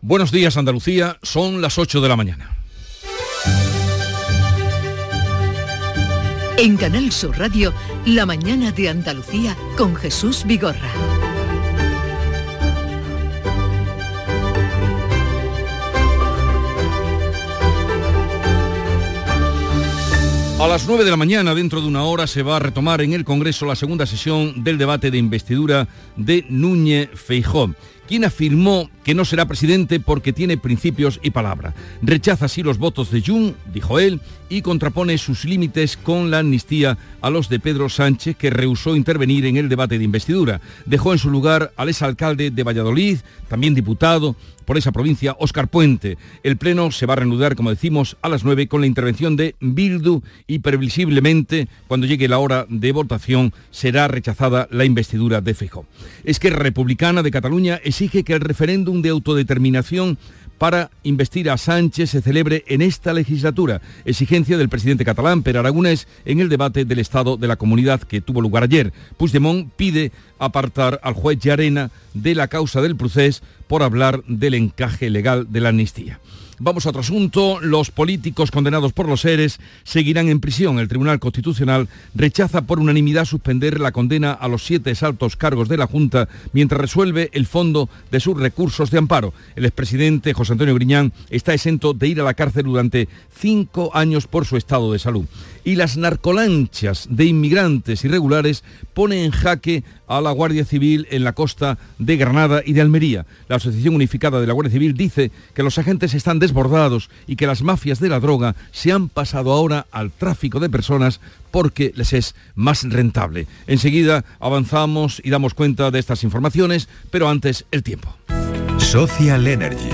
Buenos días Andalucía, son las 8 de la mañana. En Canal Sur Radio, La mañana de Andalucía con Jesús Vigorra. A las 9 de la mañana, dentro de una hora, se va a retomar en el Congreso la segunda sesión del debate de investidura de Núñez Feijó quien afirmó que no será presidente porque tiene principios y palabra. Rechaza así los votos de Jun, dijo él, y contrapone sus límites con la amnistía a los de Pedro Sánchez, que rehusó intervenir en el debate de investidura. Dejó en su lugar al exalcalde de Valladolid, también diputado por esa provincia, Óscar Puente. El pleno se va a reanudar, como decimos, a las 9 con la intervención de Bildu y previsiblemente, cuando llegue la hora de votación, será rechazada la investidura de Feijó. Es que Republicana de Cataluña exige que el referéndum de autodeterminación para investir a Sánchez se celebre en esta legislatura, exigencia del presidente catalán Per Aragonés en el debate del Estado de la Comunidad que tuvo lugar ayer. Puigdemont pide apartar al juez Llarena de la causa del procés por hablar del encaje legal de la amnistía. Vamos a otro asunto. Los políticos condenados por los seres seguirán en prisión. El Tribunal Constitucional rechaza por unanimidad suspender la condena a los siete altos cargos de la Junta mientras resuelve el fondo de sus recursos de amparo. El expresidente José Antonio Griñán está exento de ir a la cárcel durante cinco años por su estado de salud y las narcolanchas de inmigrantes irregulares ponen en jaque a la Guardia Civil en la costa de Granada y de Almería. La Asociación Unificada de la Guardia Civil dice que los agentes están desbordados y que las mafias de la droga se han pasado ahora al tráfico de personas porque les es más rentable. Enseguida avanzamos y damos cuenta de estas informaciones, pero antes el tiempo. Social Energy.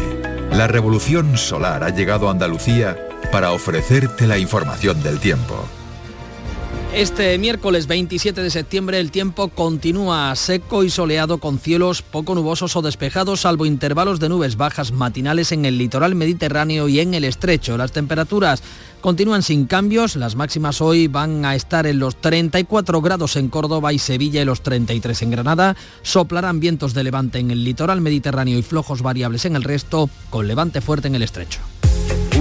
La revolución solar ha llegado a Andalucía para ofrecerte la información del tiempo. Este miércoles 27 de septiembre el tiempo continúa seco y soleado con cielos poco nubosos o despejados, salvo intervalos de nubes bajas matinales en el litoral mediterráneo y en el estrecho. Las temperaturas continúan sin cambios, las máximas hoy van a estar en los 34 grados en Córdoba y Sevilla y los 33 en Granada. Soplarán vientos de levante en el litoral mediterráneo y flojos variables en el resto, con levante fuerte en el estrecho.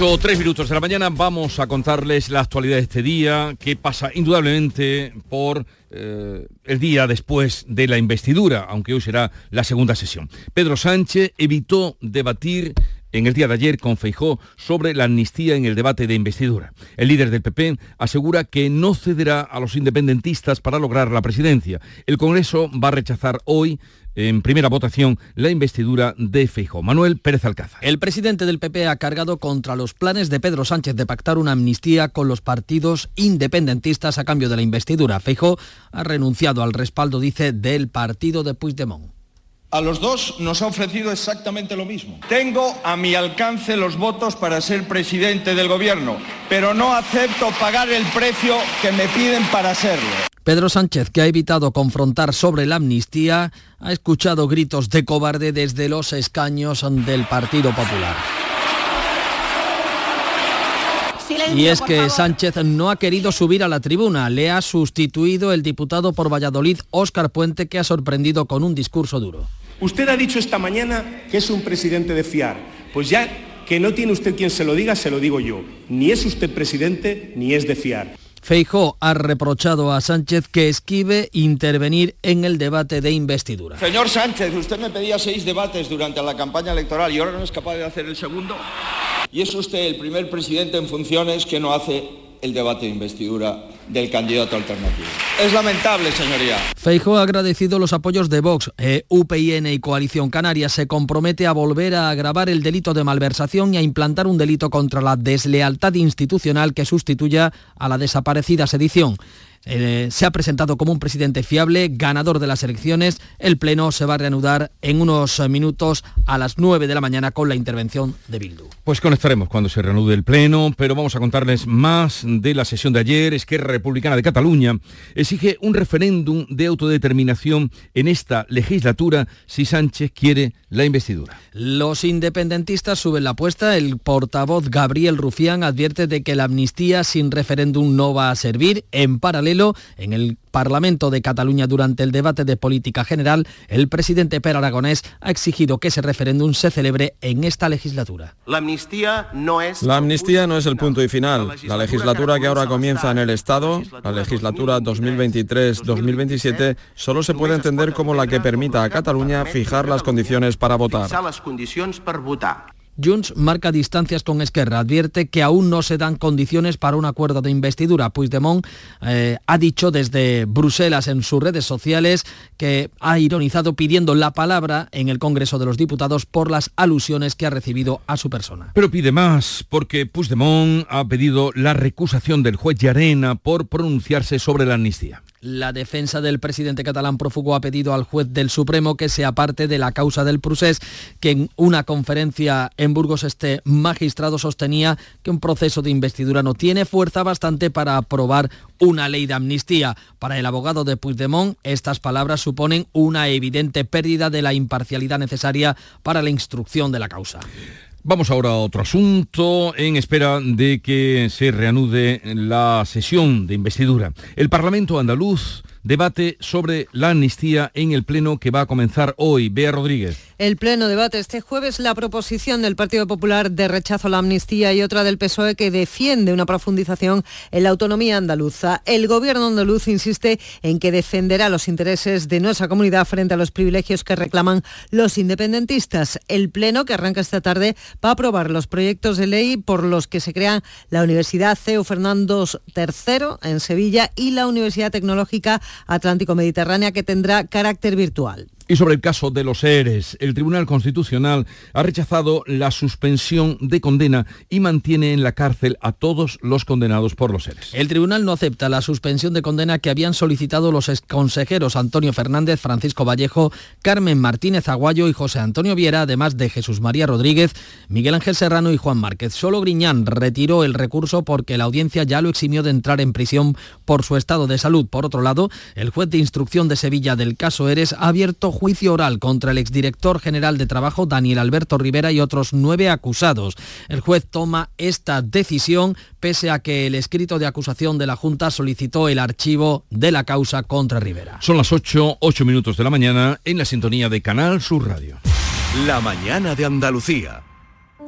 8 o 3 minutos de la mañana vamos a contarles la actualidad de este día, que pasa indudablemente por eh, el día después de la investidura, aunque hoy será la segunda sesión. Pedro Sánchez evitó debatir en el día de ayer con Feijó sobre la amnistía en el debate de investidura. El líder del PP asegura que no cederá a los independentistas para lograr la presidencia. El Congreso va a rechazar hoy en primera votación la investidura de Feijóo. Manuel Pérez Alcázar. El presidente del PP ha cargado contra los planes de Pedro Sánchez de pactar una amnistía con los partidos independentistas a cambio de la investidura. Feijóo ha renunciado al respaldo, dice, del partido de Puigdemont. A los dos nos ha ofrecido exactamente lo mismo. Tengo a mi alcance los votos para ser presidente del gobierno, pero no acepto pagar el precio que me piden para serlo. Pedro Sánchez, que ha evitado confrontar sobre la amnistía, ha escuchado gritos de cobarde desde los escaños del Partido Popular. y es que Sánchez no ha querido subir a la tribuna. Le ha sustituido el diputado por Valladolid, Óscar Puente, que ha sorprendido con un discurso duro. Usted ha dicho esta mañana que es un presidente de fiar. Pues ya que no tiene usted quien se lo diga, se lo digo yo. Ni es usted presidente, ni es de fiar. Feijó ha reprochado a Sánchez que esquive intervenir en el debate de investidura. Señor Sánchez, usted me pedía seis debates durante la campaña electoral y ahora no es capaz de hacer el segundo. Y es usted el primer presidente en funciones que no hace el debate de investidura del candidato alternativo. Es lamentable, señoría. Feijóo ha agradecido los apoyos de Vox, eh, y Coalición Canaria. Se compromete a volver a agravar el delito de malversación y a implantar un delito contra la deslealtad institucional que sustituya a la desaparecida sedición. Eh, se ha presentado como un presidente fiable, ganador de las elecciones. El Pleno se va a reanudar en unos minutos a las 9 de la mañana con la intervención de Bildu. Pues conectaremos cuando se reanude el Pleno, pero vamos a contarles más de la sesión de ayer. Es que Republicana de Cataluña exige un referéndum de autodeterminación en esta legislatura si Sánchez quiere la investidura. Los independentistas suben la apuesta. El portavoz Gabriel Rufián advierte de que la amnistía sin referéndum no va a servir. En paralelo, en el Parlamento de Cataluña durante el debate de política general, el presidente Per Aragonés ha exigido que ese referéndum se celebre en esta legislatura. La amnistía no es... La amnistía no es el punto y final. La legislatura que ahora comienza en el Estado, la legislatura 2023-2027, solo se puede entender como la que permita a Cataluña fijar las condiciones para votar. Junts marca distancias con Esquerra, advierte que aún no se dan condiciones para un acuerdo de investidura. Puigdemont eh, ha dicho desde Bruselas en sus redes sociales que ha ironizado pidiendo la palabra en el Congreso de los Diputados por las alusiones que ha recibido a su persona. Pero pide más, porque Puigdemont ha pedido la recusación del juez Llarena por pronunciarse sobre la amnistía. La defensa del presidente catalán prófugo ha pedido al juez del Supremo que sea parte de la causa del procés, que en una conferencia en Burgos este magistrado sostenía que un proceso de investidura no tiene fuerza bastante para aprobar una ley de amnistía. Para el abogado de Puigdemont, estas palabras suponen una evidente pérdida de la imparcialidad necesaria para la instrucción de la causa. Vamos ahora a otro asunto en espera de que se reanude la sesión de investidura. El Parlamento andaluz debate sobre la amnistía en el Pleno que va a comenzar hoy. Bea Rodríguez. El Pleno debate este jueves la proposición del Partido Popular de rechazo a la amnistía y otra del PSOE que defiende una profundización en la autonomía andaluza. El Gobierno andaluz insiste en que defenderá los intereses de nuestra comunidad frente a los privilegios que reclaman los independentistas. El Pleno, que arranca esta tarde, va a aprobar los proyectos de ley por los que se crean la Universidad CEU Fernando III en Sevilla y la Universidad Tecnológica Atlántico Mediterránea que tendrá carácter virtual. Y sobre el caso de los ERES, el Tribunal Constitucional ha rechazado la suspensión de condena y mantiene en la cárcel a todos los condenados por los ERES. El Tribunal no acepta la suspensión de condena que habían solicitado los consejeros Antonio Fernández, Francisco Vallejo, Carmen Martínez Aguayo y José Antonio Viera, además de Jesús María Rodríguez, Miguel Ángel Serrano y Juan Márquez. Solo Griñán retiró el recurso porque la audiencia ya lo eximió de entrar en prisión por su estado de salud. Por otro lado, el juez de instrucción de Sevilla del caso ERES ha abierto juicio oral contra el exdirector general de Trabajo, Daniel Alberto Rivera, y otros nueve acusados. El juez toma esta decisión pese a que el escrito de acusación de la Junta solicitó el archivo de la causa contra Rivera. Son las 8, 8 minutos de la mañana en la sintonía de Canal Sur Radio. La mañana de Andalucía.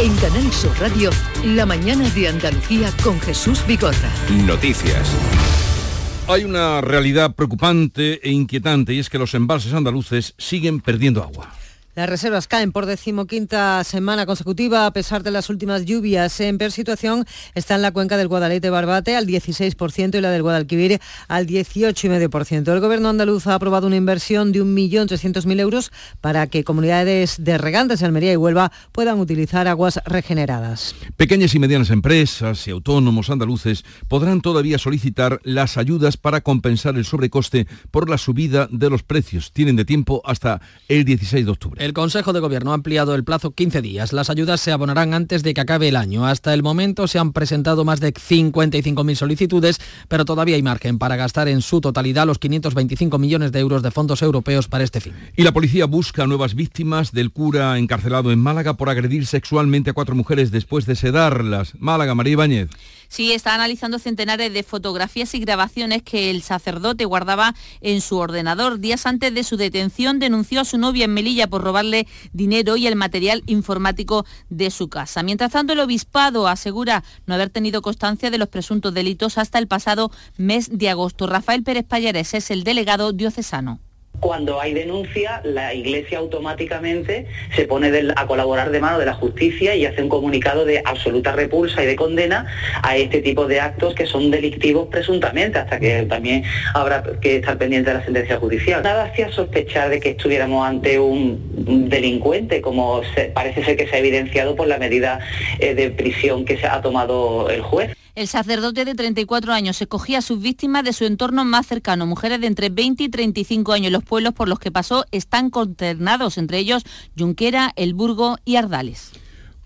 En Canal Sur Radio, la mañana de Andalucía con Jesús Bigorra. Noticias. Hay una realidad preocupante e inquietante y es que los embalses andaluces siguen perdiendo agua. Las reservas caen por decimoquinta semana consecutiva a pesar de las últimas lluvias. En peor situación está en la cuenca del Guadalete Barbate al 16% y la del Guadalquivir al 18,5%. El gobierno andaluz ha aprobado una inversión de 1.300.000 euros para que comunidades de regantes de Almería y Huelva puedan utilizar aguas regeneradas. Pequeñas y medianas empresas y autónomos andaluces podrán todavía solicitar las ayudas para compensar el sobrecoste por la subida de los precios. Tienen de tiempo hasta el 16 de octubre. El Consejo de Gobierno ha ampliado el plazo 15 días. Las ayudas se abonarán antes de que acabe el año. Hasta el momento se han presentado más de 55.000 solicitudes, pero todavía hay margen para gastar en su totalidad los 525 millones de euros de fondos europeos para este fin. Y la policía busca nuevas víctimas del cura encarcelado en Málaga por agredir sexualmente a cuatro mujeres después de sedarlas. Málaga, María Ibáñez. Sí, está analizando centenares de fotografías y grabaciones que el sacerdote guardaba en su ordenador. Días antes de su detención denunció a su novia en Melilla por robarle dinero y el material informático de su casa. Mientras tanto, el obispado asegura no haber tenido constancia de los presuntos delitos hasta el pasado mes de agosto. Rafael Pérez Payares es el delegado diocesano. Cuando hay denuncia, la Iglesia automáticamente se pone a colaborar de mano de la justicia y hace un comunicado de absoluta repulsa y de condena a este tipo de actos que son delictivos presuntamente, hasta que también habrá que estar pendiente de la sentencia judicial. Nada hacía sospechar de que estuviéramos ante un delincuente, como parece ser que se ha evidenciado por la medida eh, de prisión que se ha tomado el juez. El sacerdote de 34 años escogía a sus víctimas de su entorno más cercano, mujeres de entre 20 y 35 años. Los pueblos por los que pasó están consternados, entre ellos Junquera, El Burgo y Ardales.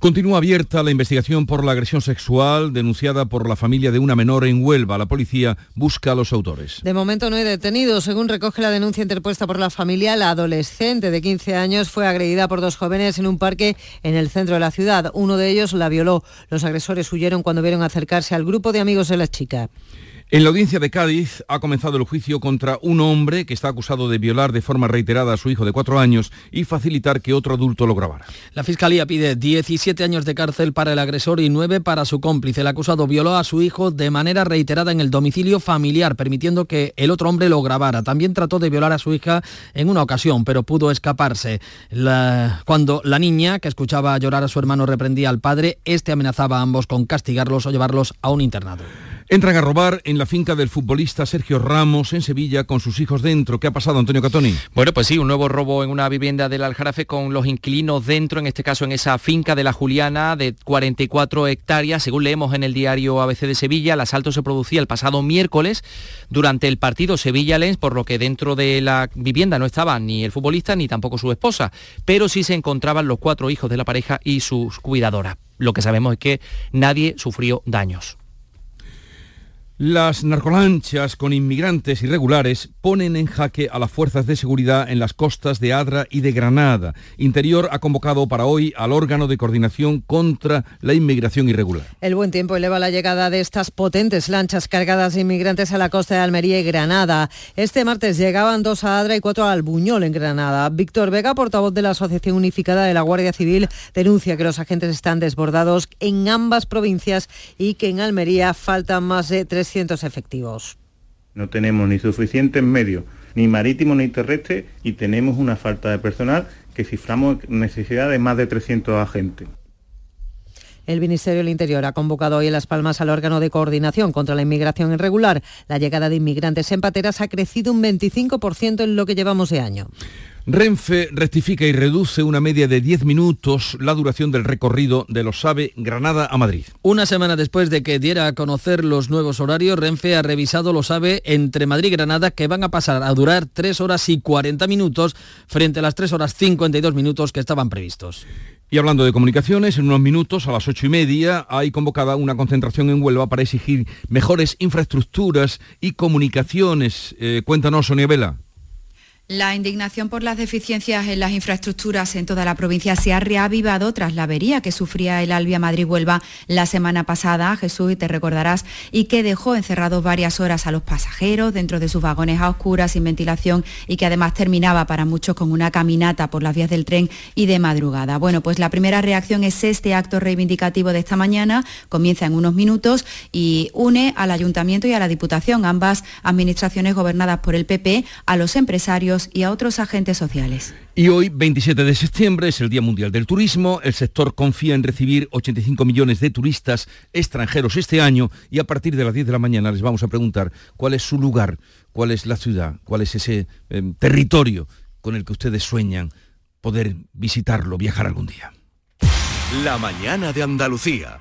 Continúa abierta la investigación por la agresión sexual denunciada por la familia de una menor en Huelva. La policía busca a los autores. De momento no hay detenidos. Según recoge la denuncia interpuesta por la familia, la adolescente de 15 años fue agredida por dos jóvenes en un parque en el centro de la ciudad. Uno de ellos la violó. Los agresores huyeron cuando vieron acercarse al grupo de amigos de la chica. En la audiencia de Cádiz ha comenzado el juicio contra un hombre que está acusado de violar de forma reiterada a su hijo de cuatro años y facilitar que otro adulto lo grabara. La Fiscalía pide 17 años de cárcel para el agresor y 9 para su cómplice. El acusado violó a su hijo de manera reiterada en el domicilio familiar, permitiendo que el otro hombre lo grabara. También trató de violar a su hija en una ocasión, pero pudo escaparse. cuando la niña, que escuchaba llorar a su hermano, reprendía al padre, este amenazaba a ambos con castigarlos o llevarlos a un internado. Entran a robar en la finca del futbolista Sergio Ramos en Sevilla con sus hijos dentro. ¿Qué ha pasado, Antonio Catoni? Bueno, pues sí, un nuevo robo en una vivienda del Aljarafe con los inquilinos dentro, en este caso en esa finca de la Juliana de 44 hectáreas. Según leemos en el diario ABC de Sevilla, el asalto se producía el pasado miércoles durante el partido Sevilla-Lens, por lo que dentro de la vivienda no estaba ni el futbolista ni tampoco su esposa, pero sí se encontraban los cuatro hijos de la pareja y sus cuidadoras. Lo que sabemos es que nadie sufrió daños. Las narcolanchas con inmigrantes irregulares ponen en jaque a las fuerzas de seguridad en las costas de Adra y de Granada. Interior ha convocado para hoy al órgano de coordinación contra la inmigración irregular. El buen tiempo eleva la llegada de estas potentes lanchas cargadas de inmigrantes a la costa de Almería y Granada. Este martes llegaban dos a Adra y cuatro al Buñol en Granada. Víctor Vega, portavoz de la Asociación Unificada de la Guardia Civil, denuncia que los agentes están desbordados en ambas provincias y que en Almería faltan más de 300 efectivos. No tenemos ni suficientes medios, ni marítimos ni terrestres, y tenemos una falta de personal que ciframos necesidad de más de 300 agentes. El Ministerio del Interior ha convocado hoy en Las Palmas al órgano de coordinación contra la inmigración irregular. La llegada de inmigrantes en pateras ha crecido un 25% en lo que llevamos de año. Renfe rectifica y reduce una media de 10 minutos la duración del recorrido de los AVE Granada a Madrid. Una semana después de que diera a conocer los nuevos horarios, Renfe ha revisado los AVE entre Madrid y Granada que van a pasar a durar 3 horas y 40 minutos frente a las 3 horas 52 minutos que estaban previstos. Y hablando de comunicaciones, en unos minutos, a las ocho y media, hay convocada una concentración en Huelva para exigir mejores infraestructuras y comunicaciones. Eh, cuéntanos, Sonia Vela. La indignación por las deficiencias en las infraestructuras en toda la provincia se ha reavivado tras la avería que sufría el Albia Madrid-Huelva la semana pasada, Jesús, y te recordarás, y que dejó encerrados varias horas a los pasajeros dentro de sus vagones a oscuras, sin ventilación, y que además terminaba para muchos con una caminata por las vías del tren y de madrugada. Bueno, pues la primera reacción es este acto reivindicativo de esta mañana, comienza en unos minutos y une al Ayuntamiento y a la Diputación, ambas administraciones gobernadas por el PP, a los empresarios empresarios y a otros agentes sociales. Y hoy, 27 de septiembre, es el Día Mundial del Turismo. El sector confía en recibir 85 millones de turistas extranjeros este año y a partir de las 10 de la mañana les vamos a preguntar cuál es su lugar, cuál es la ciudad, cuál es ese eh, territorio con el que ustedes sueñan poder visitarlo, viajar algún día. La mañana de Andalucía.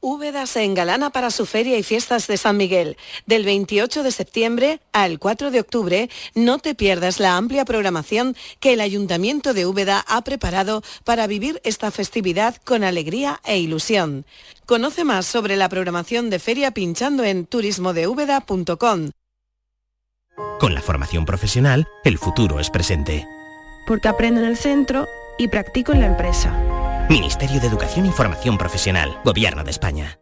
Úbeda se engalana para su feria y fiestas de San Miguel. Del 28 de septiembre al 4 de octubre, no te pierdas la amplia programación que el Ayuntamiento de Úbeda ha preparado para vivir esta festividad con alegría e ilusión. Conoce más sobre la programación de feria pinchando en turismodeúbeda.com. Con la formación profesional, el futuro es presente. Porque aprendo en el centro y practico en la empresa Ministerio de Educación y Formación Profesional, Gobierno de España.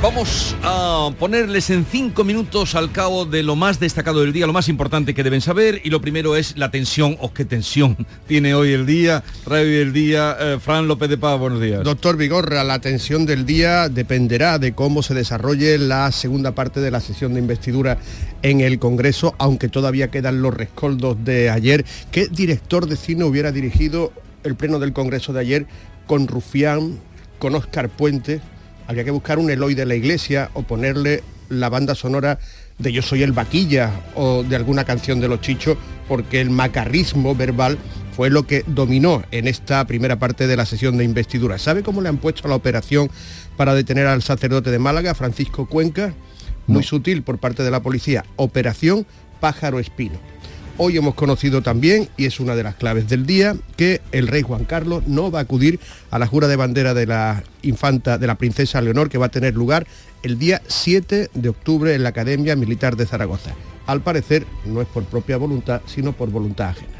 Vamos a ponerles en cinco minutos al cabo de lo más destacado del día, lo más importante que deben saber y lo primero es la tensión o qué tensión tiene hoy el día, trae hoy el día. Eh, Fran López de Paz, buenos días. Doctor Vigorra, la tensión del día dependerá de cómo se desarrolle la segunda parte de la sesión de investidura en el Congreso, aunque todavía quedan los rescoldos de ayer. ¿Qué director de cine hubiera dirigido el pleno del Congreso de ayer con Rufián, con Oscar Puente? Habría que buscar un Eloy de la iglesia o ponerle la banda sonora de Yo soy el vaquilla o de alguna canción de los chichos, porque el macarrismo verbal fue lo que dominó en esta primera parte de la sesión de investidura. ¿Sabe cómo le han puesto la operación para detener al sacerdote de Málaga, Francisco Cuenca? Muy sutil por parte de la policía. Operación Pájaro Espino. Hoy hemos conocido también, y es una de las claves del día, que el rey Juan Carlos no va a acudir a la jura de bandera de la infanta, de la princesa Leonor, que va a tener lugar el día 7 de octubre en la Academia Militar de Zaragoza. Al parecer, no es por propia voluntad, sino por voluntad ajena.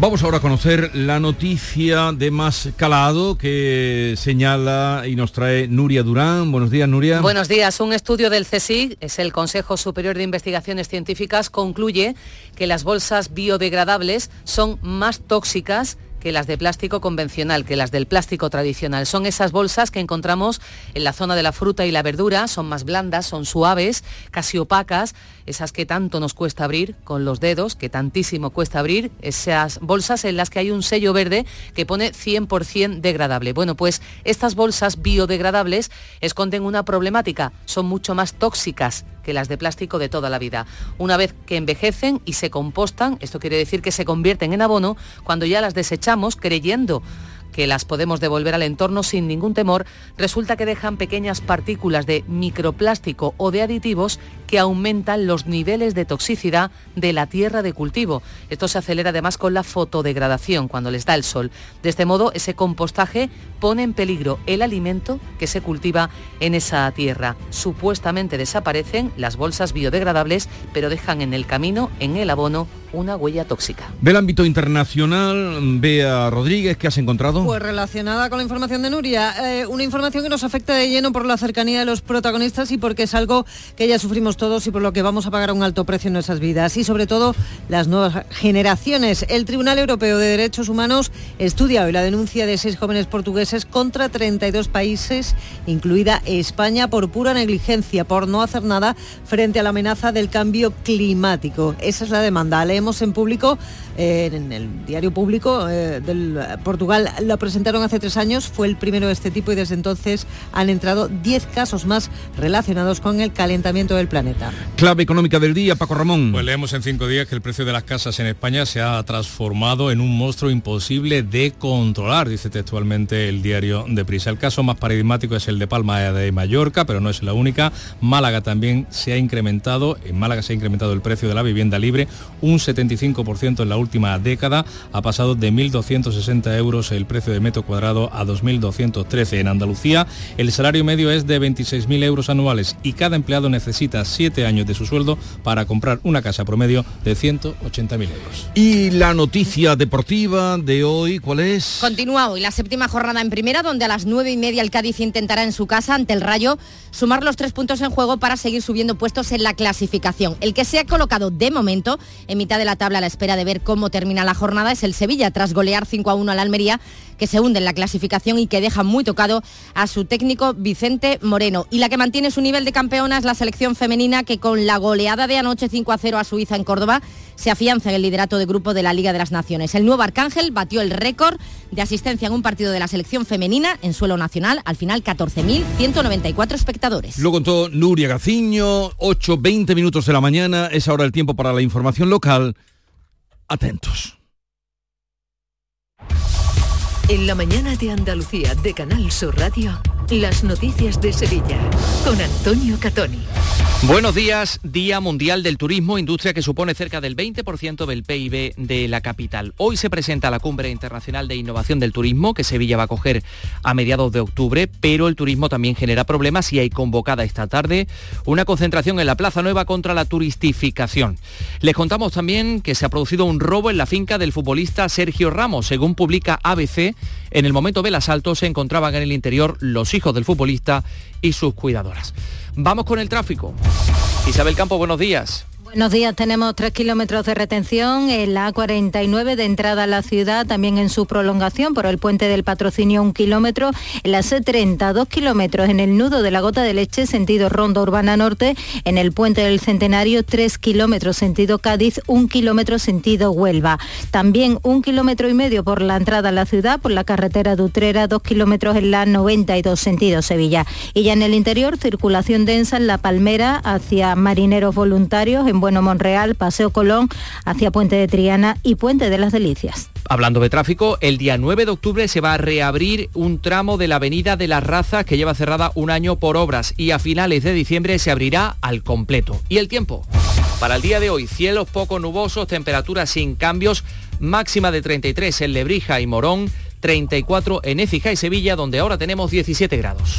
Vamos ahora a conocer la noticia de más calado que señala y nos trae Nuria Durán. Buenos días, Nuria. Buenos días. Un estudio del CSIC, es el Consejo Superior de Investigaciones Científicas, concluye que las bolsas biodegradables son más tóxicas que las de plástico convencional, que las del plástico tradicional. Son esas bolsas que encontramos en la zona de la fruta y la verdura, son más blandas, son suaves, casi opacas, esas que tanto nos cuesta abrir con los dedos, que tantísimo cuesta abrir, esas bolsas en las que hay un sello verde que pone 100% degradable. Bueno, pues estas bolsas biodegradables esconden una problemática, son mucho más tóxicas que las de plástico de toda la vida. Una vez que envejecen y se compostan, esto quiere decir que se convierten en abono, cuando ya las desechamos creyendo que las podemos devolver al entorno sin ningún temor, resulta que dejan pequeñas partículas de microplástico o de aditivos que aumentan los niveles de toxicidad de la tierra de cultivo. Esto se acelera además con la fotodegradación cuando les da el sol. De este modo, ese compostaje pone en peligro el alimento que se cultiva en esa tierra. Supuestamente desaparecen las bolsas biodegradables, pero dejan en el camino, en el abono, una huella tóxica. Del ámbito internacional, Bea Rodríguez, ¿qué has encontrado? Pues relacionada con la información de Nuria, eh, una información que nos afecta de lleno por la cercanía de los protagonistas y porque es algo que ya sufrimos todos y por lo que vamos a pagar un alto precio en nuestras vidas y sobre todo las nuevas generaciones. El Tribunal Europeo de Derechos Humanos estudia hoy la denuncia de seis jóvenes portugueses contra 32 países, incluida España, por pura negligencia, por no hacer nada frente a la amenaza del cambio climático. Esa es la demanda en público, eh, en el diario público eh, del Portugal, lo presentaron hace tres años, fue el primero de este tipo y desde entonces han entrado 10 casos más relacionados con el calentamiento del planeta. Clave económica del día, Paco Ramón. Pues leemos en cinco días que el precio de las casas en España se ha transformado en un monstruo imposible de controlar, dice textualmente el diario de Prisa. El caso más paradigmático es el de Palma de Mallorca, pero no es la única. Málaga también se ha incrementado, en Málaga se ha incrementado el precio de la vivienda libre un 75% en la última década. Ha pasado de 1.260 euros el precio de metro cuadrado a 2.213. En Andalucía el salario medio es de 26.000 euros anuales y cada empleado necesita 7 años de su sueldo para comprar una casa promedio de 180.000 euros. Y la noticia deportiva de hoy, ¿cuál es? Continúa hoy la séptima jornada en primera, donde a las nueve y media el Cádiz intentará en su casa ante el Rayo sumar los tres puntos en juego para seguir subiendo puestos en la clasificación. El que se ha colocado de momento en mitad de la tabla a la espera de ver cómo termina la jornada es el Sevilla, tras golear 5 a 1 al Almería, que se hunde en la clasificación y que deja muy tocado a su técnico Vicente Moreno. Y la que mantiene su nivel de campeona es la selección femenina que con la goleada de anoche 5 a 0 a Suiza en Córdoba se afianza en el liderato de grupo de la Liga de las Naciones. El nuevo Arcángel batió el récord de asistencia en un partido de la selección femenina en suelo nacional, al final 14.194 espectadores. Lo contó Nuria Gaciño, 8, 20 minutos de la mañana, es ahora el tiempo para la información local. Atentos. En la mañana de Andalucía de Canal Sur Radio, las noticias de Sevilla con Antonio Catoni. Buenos días, Día Mundial del Turismo, industria que supone cerca del 20% del PIB de la capital. Hoy se presenta la Cumbre Internacional de Innovación del Turismo, que Sevilla va a coger a mediados de octubre, pero el turismo también genera problemas y hay convocada esta tarde una concentración en la Plaza Nueva contra la turistificación. Les contamos también que se ha producido un robo en la finca del futbolista Sergio Ramos. Según publica ABC, en el momento del asalto se encontraban en el interior los hijos del futbolista y sus cuidadoras. Vamos con el tráfico. Isabel Campo, buenos días. Buenos días, tenemos tres kilómetros de retención en la A49 de entrada a la ciudad, también en su prolongación por el puente del patrocinio un kilómetro, en la C30 dos kilómetros en el nudo de la gota de leche sentido Ronda Urbana Norte, en el puente del Centenario tres kilómetros sentido Cádiz, un kilómetro sentido Huelva. También un kilómetro y medio por la entrada a la ciudad, por la carretera de Utrera, dos kilómetros en la 92 sentido Sevilla. Y ya en el interior, circulación densa en La Palmera hacia marineros voluntarios bueno Monreal, Paseo Colón, hacia Puente de Triana y Puente de las Delicias. Hablando de tráfico, el día 9 de octubre se va a reabrir un tramo de la Avenida de las Razas que lleva cerrada un año por obras y a finales de diciembre se abrirá al completo. ¿Y el tiempo? Para el día de hoy, cielos poco nubosos, temperaturas sin cambios, máxima de 33 en Lebrija y Morón, 34 en Écija y Sevilla, donde ahora tenemos 17 grados.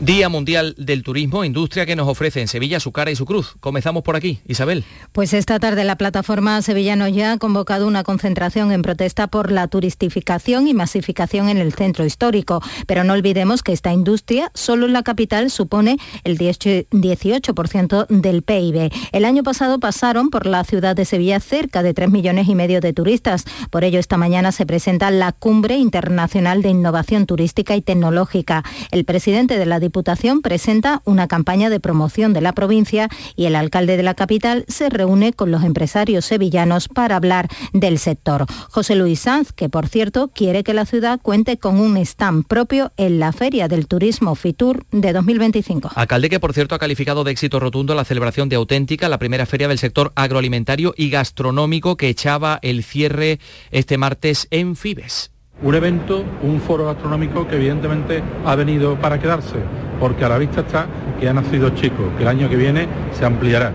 Día Mundial del Turismo, industria que nos ofrece en Sevilla su cara y su cruz. Comenzamos por aquí, Isabel. Pues esta tarde la plataforma Sevillano ya ha convocado una concentración en protesta por la turistificación y masificación en el centro histórico. Pero no olvidemos que esta industria solo en la capital supone el 18% del PIB. El año pasado pasaron por la ciudad de Sevilla cerca de 3 millones y medio de turistas. Por ello esta mañana se presenta la Cumbre Internacional de Innovación Turística y Tecnológica. El presidente de la Diputación presenta una campaña de promoción de la provincia y el alcalde de la capital se reúne con los empresarios sevillanos para hablar del sector. José Luis Sanz, que por cierto quiere que la ciudad cuente con un stand propio en la Feria del Turismo Fitur de 2025. Alcalde que por cierto ha calificado de éxito rotundo la celebración de Auténtica, la primera feria del sector agroalimentario y gastronómico que echaba el cierre este martes en Fibes un evento, un foro gastronómico que evidentemente ha venido para quedarse, porque a la vista está que ha nacido chico, que el año que viene se ampliará.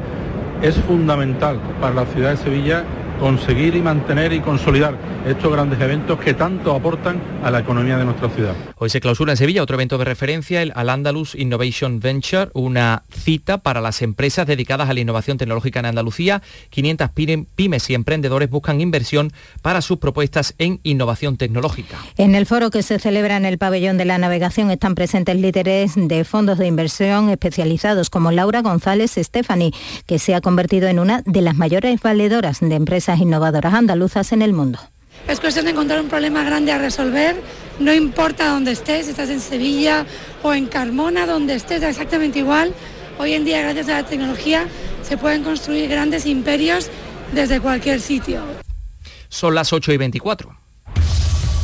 Es fundamental para la ciudad de Sevilla conseguir y mantener y consolidar estos grandes eventos que tanto aportan a la economía de nuestra ciudad. Hoy se clausura en Sevilla otro evento de referencia, el Al Andalus Innovation Venture, una cita para las empresas dedicadas a la innovación tecnológica en Andalucía. 500 pymes y emprendedores buscan inversión para sus propuestas en innovación tecnológica. En el foro que se celebra en el pabellón de la navegación están presentes líderes de fondos de inversión especializados como Laura González Stephanie, que se ha convertido en una de las mayores valedoras de empresas innovadoras andaluzas en el mundo. Es cuestión de encontrar un problema grande a resolver, no importa dónde estés, si estás en Sevilla o en Carmona, donde estés, da exactamente igual. Hoy en día, gracias a la tecnología, se pueden construir grandes imperios desde cualquier sitio. Son las 8 y 24.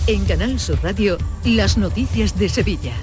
En Canal Sur Radio, las noticias de Sevilla.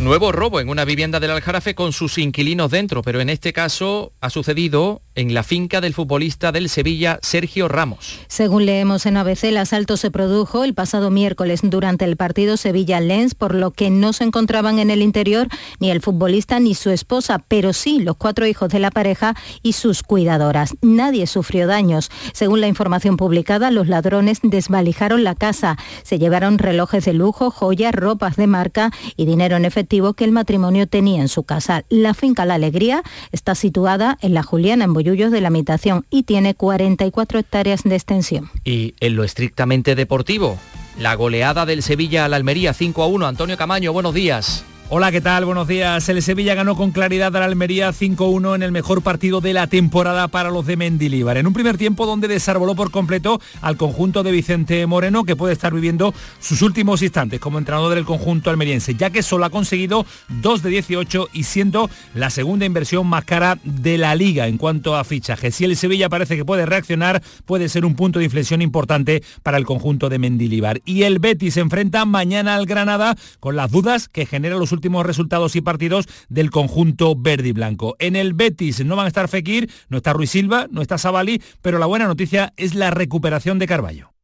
Nuevo robo en una vivienda del Aljarafe con sus inquilinos dentro, pero en este caso ha sucedido en la finca del futbolista del Sevilla, Sergio Ramos. Según leemos en ABC, el asalto se produjo el pasado miércoles durante el partido Sevilla-Lens, por lo que no se encontraban en el interior ni el futbolista ni su esposa, pero sí los cuatro hijos de la pareja y sus cuidadoras. Nadie sufrió daños. Según la información publicada, los ladrones desvalijaron la casa. Se llevaron relojes de lujo, joyas, ropas de marca y dinero en efectivo que el matrimonio tenía en su casa. La finca La Alegría está situada en la Juliana, en Bollullos de la Mitación, y tiene 44 hectáreas de extensión. Y en lo estrictamente deportivo, la goleada del Sevilla a la Almería 5 a 1. Antonio Camaño, buenos días. Hola, ¿qué tal? Buenos días. El Sevilla ganó con claridad a la Almería 5-1 en el mejor partido de la temporada para los de Mendilíbar. En un primer tiempo donde desarboló por completo al conjunto de Vicente Moreno, que puede estar viviendo sus últimos instantes como entrenador del conjunto almeriense, ya que solo ha conseguido 2 de 18 y siendo la segunda inversión más cara de la liga en cuanto a fichajes. Si el Sevilla parece que puede reaccionar, puede ser un punto de inflexión importante para el conjunto de Mendilíbar. Y el Betis se enfrenta mañana al Granada con las dudas que genera los últimos resultados y partidos del conjunto verde y blanco. En el Betis no van a estar Fekir, no está Ruiz Silva, no está Sabali, pero la buena noticia es la recuperación de Carballo.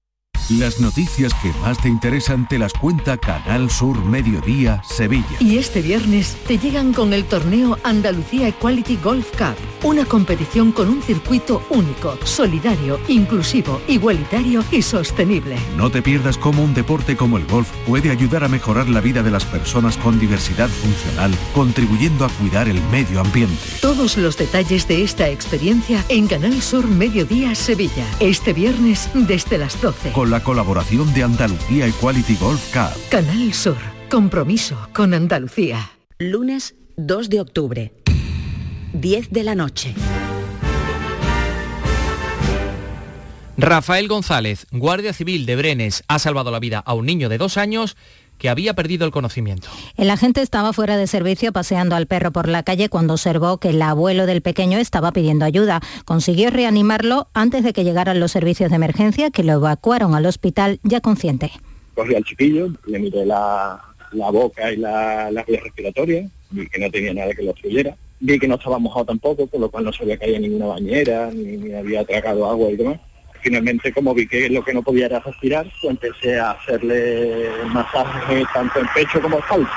Las noticias que más te interesan te las cuenta Canal Sur Mediodía Sevilla. Y este viernes te llegan con el torneo Andalucía Equality Golf Cup, una competición con un circuito único, solidario, inclusivo, igualitario y sostenible. No te pierdas cómo un deporte como el golf puede ayudar a mejorar la vida de las personas con diversidad funcional, contribuyendo a cuidar el medio ambiente. Todos los detalles de esta experiencia en Canal Sur Mediodía Sevilla, este viernes desde las 12. Con la colaboración de Andalucía Equality Golf Cup. Canal Sur, compromiso con Andalucía. Lunes 2 de octubre, 10 de la noche. Rafael González, guardia civil de Brenes, ha salvado la vida a un niño de dos años que había perdido el conocimiento. El agente estaba fuera de servicio paseando al perro por la calle cuando observó que el abuelo del pequeño estaba pidiendo ayuda. Consiguió reanimarlo antes de que llegaran los servicios de emergencia que lo evacuaron al hospital ya consciente. Cogí al chiquillo, le miré la, la boca y la, la vía respiratoria, vi que no tenía nada que lo obstruyera. Vi que no estaba mojado tampoco, con lo cual no se había caído ninguna bañera, ni, ni había tragado agua y demás finalmente como vi que lo que no podía era respirar, pues empecé a hacerle masajes tanto en pecho como espalda.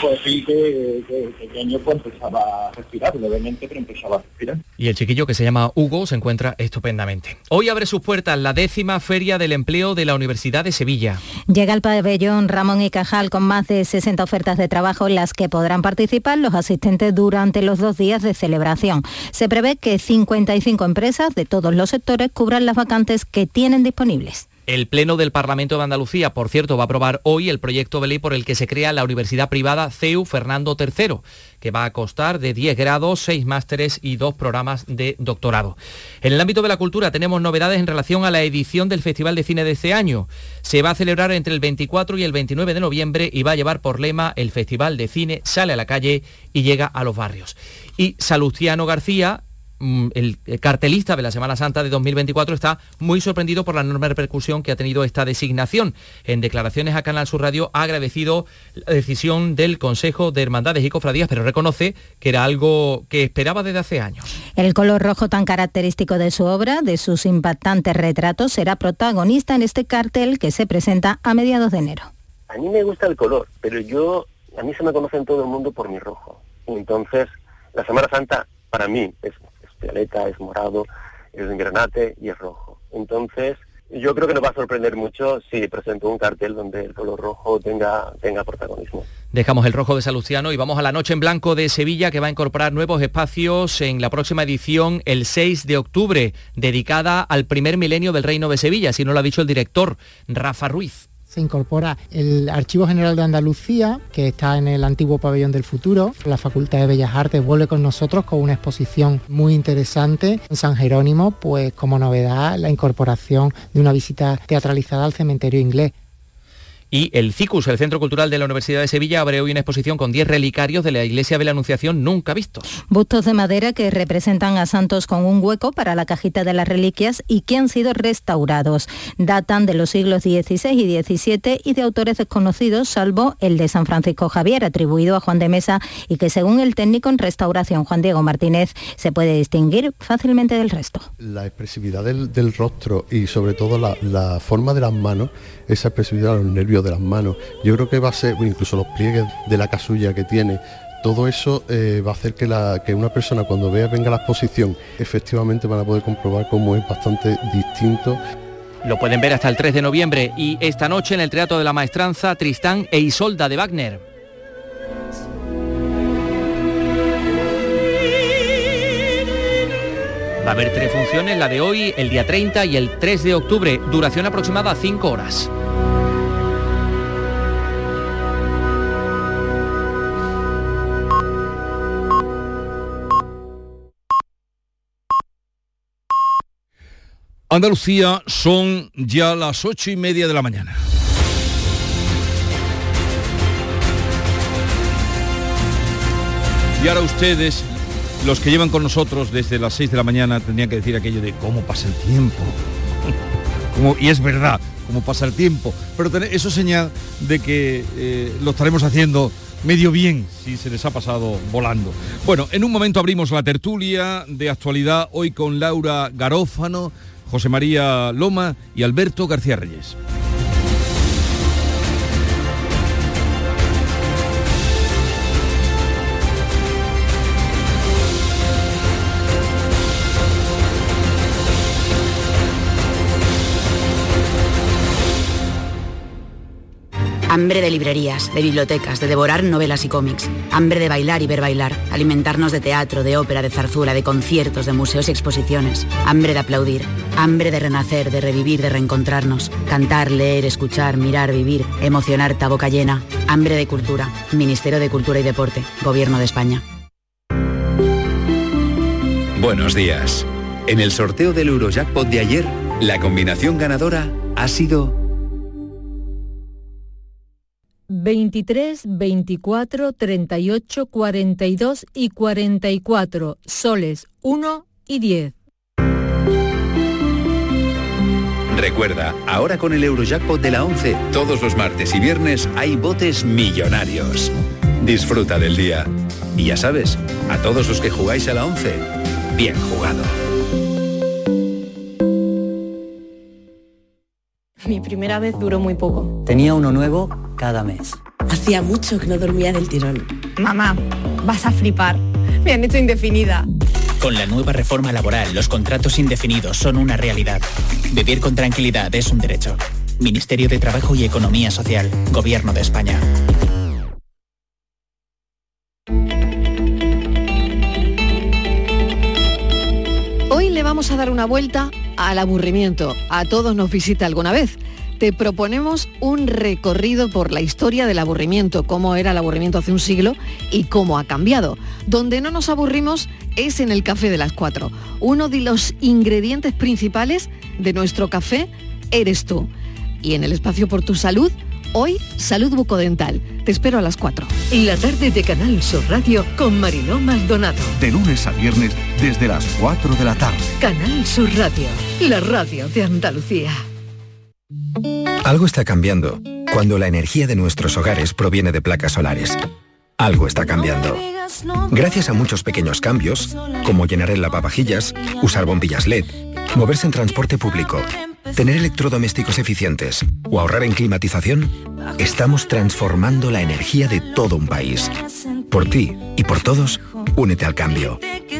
Pues vi que, que el pequeño pues empezaba a respirar, levemente, pero empezaba a respirar. Y el chiquillo que se llama Hugo se encuentra estupendamente. Hoy abre sus puertas la décima Feria del Empleo de la Universidad de Sevilla. Llega al pabellón Ramón y Cajal con más de 60 ofertas de trabajo en las que podrán participar los asistentes durante los dos días de celebración. Se prevé que 55 empresas de todos los sectores cubran las vacantes que tienen disponibles. El Pleno del Parlamento de Andalucía, por cierto, va a aprobar hoy el proyecto de ley por el que se crea la Universidad Privada CEU Fernando III, que va a costar de 10 grados, 6 másteres y dos programas de doctorado. En el ámbito de la cultura tenemos novedades en relación a la edición del Festival de Cine de este año. Se va a celebrar entre el 24 y el 29 de noviembre y va a llevar por lema el Festival de Cine sale a la calle y llega a los barrios. Y Salustiano García, el cartelista de la Semana Santa de 2024 está muy sorprendido por la enorme repercusión que ha tenido esta designación. En declaraciones a Canal Sur Radio ha agradecido la decisión del Consejo de Hermandades y Cofradías, pero reconoce que era algo que esperaba desde hace años. El color rojo tan característico de su obra, de sus impactantes retratos, será protagonista en este cartel que se presenta a mediados de enero. A mí me gusta el color, pero yo, a mí se me conoce en todo el mundo por mi rojo. Entonces, la Semana Santa para mí es, es violeta, es morado, es granate y es rojo. Entonces, yo creo que nos va a sorprender mucho si presento un cartel donde el color rojo tenga, tenga protagonismo. Dejamos el rojo de Salustiano y vamos a la Noche en Blanco de Sevilla que va a incorporar nuevos espacios en la próxima edición el 6 de octubre, dedicada al primer milenio del Reino de Sevilla, si no lo ha dicho el director Rafa Ruiz. Se incorpora el Archivo General de Andalucía, que está en el antiguo pabellón del futuro. La Facultad de Bellas Artes vuelve con nosotros con una exposición muy interesante. En San Jerónimo, pues como novedad, la incorporación de una visita teatralizada al cementerio inglés. Y el CICUS, el Centro Cultural de la Universidad de Sevilla, abre hoy una exposición con 10 relicarios de la Iglesia de la Anunciación nunca vistos. Bustos de madera que representan a santos con un hueco para la cajita de las reliquias y que han sido restaurados. Datan de los siglos XVI y XVII y de autores desconocidos, salvo el de San Francisco Javier, atribuido a Juan de Mesa y que según el técnico en restauración Juan Diego Martínez se puede distinguir fácilmente del resto. La expresividad del, del rostro y sobre todo la, la forma de las manos esa expresividad, los nervios de las manos. Yo creo que va a ser, incluso los pliegues de la casulla que tiene, todo eso eh, va a hacer que, que una persona cuando vea venga la exposición, efectivamente van a poder comprobar cómo es bastante distinto. Lo pueden ver hasta el 3 de noviembre y esta noche en el Teatro de la Maestranza, Tristán e Isolda de Wagner. Va a haber tres funciones, la de hoy, el día 30 y el 3 de octubre, duración aproximada 5 horas. Andalucía son ya las ocho y media de la mañana. Y ahora ustedes los que llevan con nosotros desde las 6 de la mañana tendrían que decir aquello de cómo pasa el tiempo. y es verdad, cómo pasa el tiempo. Pero eso señal de que eh, lo estaremos haciendo medio bien, si se les ha pasado volando. Bueno, en un momento abrimos la tertulia de actualidad hoy con Laura Garófano, José María Loma y Alberto García Reyes. Hambre de librerías, de bibliotecas, de devorar novelas y cómics. Hambre de bailar y ver bailar. Alimentarnos de teatro, de ópera, de zarzuela, de conciertos, de museos y exposiciones. Hambre de aplaudir. Hambre de renacer, de revivir, de reencontrarnos. Cantar, leer, escuchar, mirar, vivir. Emocionar, boca llena. Hambre de cultura. Ministerio de Cultura y Deporte. Gobierno de España. Buenos días. En el sorteo del Eurojackpot de ayer, la combinación ganadora ha sido 23, 24, 38, 42 y 44, soles 1 y 10. Recuerda, ahora con el Eurojackpot de la 11, todos los martes y viernes hay botes millonarios. Disfruta del día. Y ya sabes, a todos los que jugáis a la 11, bien jugado. Mi primera vez duró muy poco. Tenía uno nuevo cada mes. Hacía mucho que no dormía del tirón. Mamá, vas a flipar. Me han hecho indefinida. Con la nueva reforma laboral, los contratos indefinidos son una realidad. Vivir con tranquilidad es un derecho. Ministerio de Trabajo y Economía Social, Gobierno de España. Hoy le vamos a dar una vuelta al aburrimiento. A todos nos visita alguna vez. Te proponemos un recorrido por la historia del aburrimiento, cómo era el aburrimiento hace un siglo y cómo ha cambiado. Donde no nos aburrimos es en el café de las cuatro. Uno de los ingredientes principales de nuestro café eres tú. Y en el espacio por tu salud, hoy salud bucodental. Te espero a las 4. La tarde de Canal Sur Radio con Mariló Maldonado. De lunes a viernes desde las 4 de la tarde. Canal Sur Radio, la radio de Andalucía. Algo está cambiando cuando la energía de nuestros hogares proviene de placas solares. Algo está cambiando. Gracias a muchos pequeños cambios, como llenar el lavavajillas, usar bombillas LED, moverse en transporte público, tener electrodomésticos eficientes o ahorrar en climatización, estamos transformando la energía de todo un país. Por ti y por todos, únete al cambio.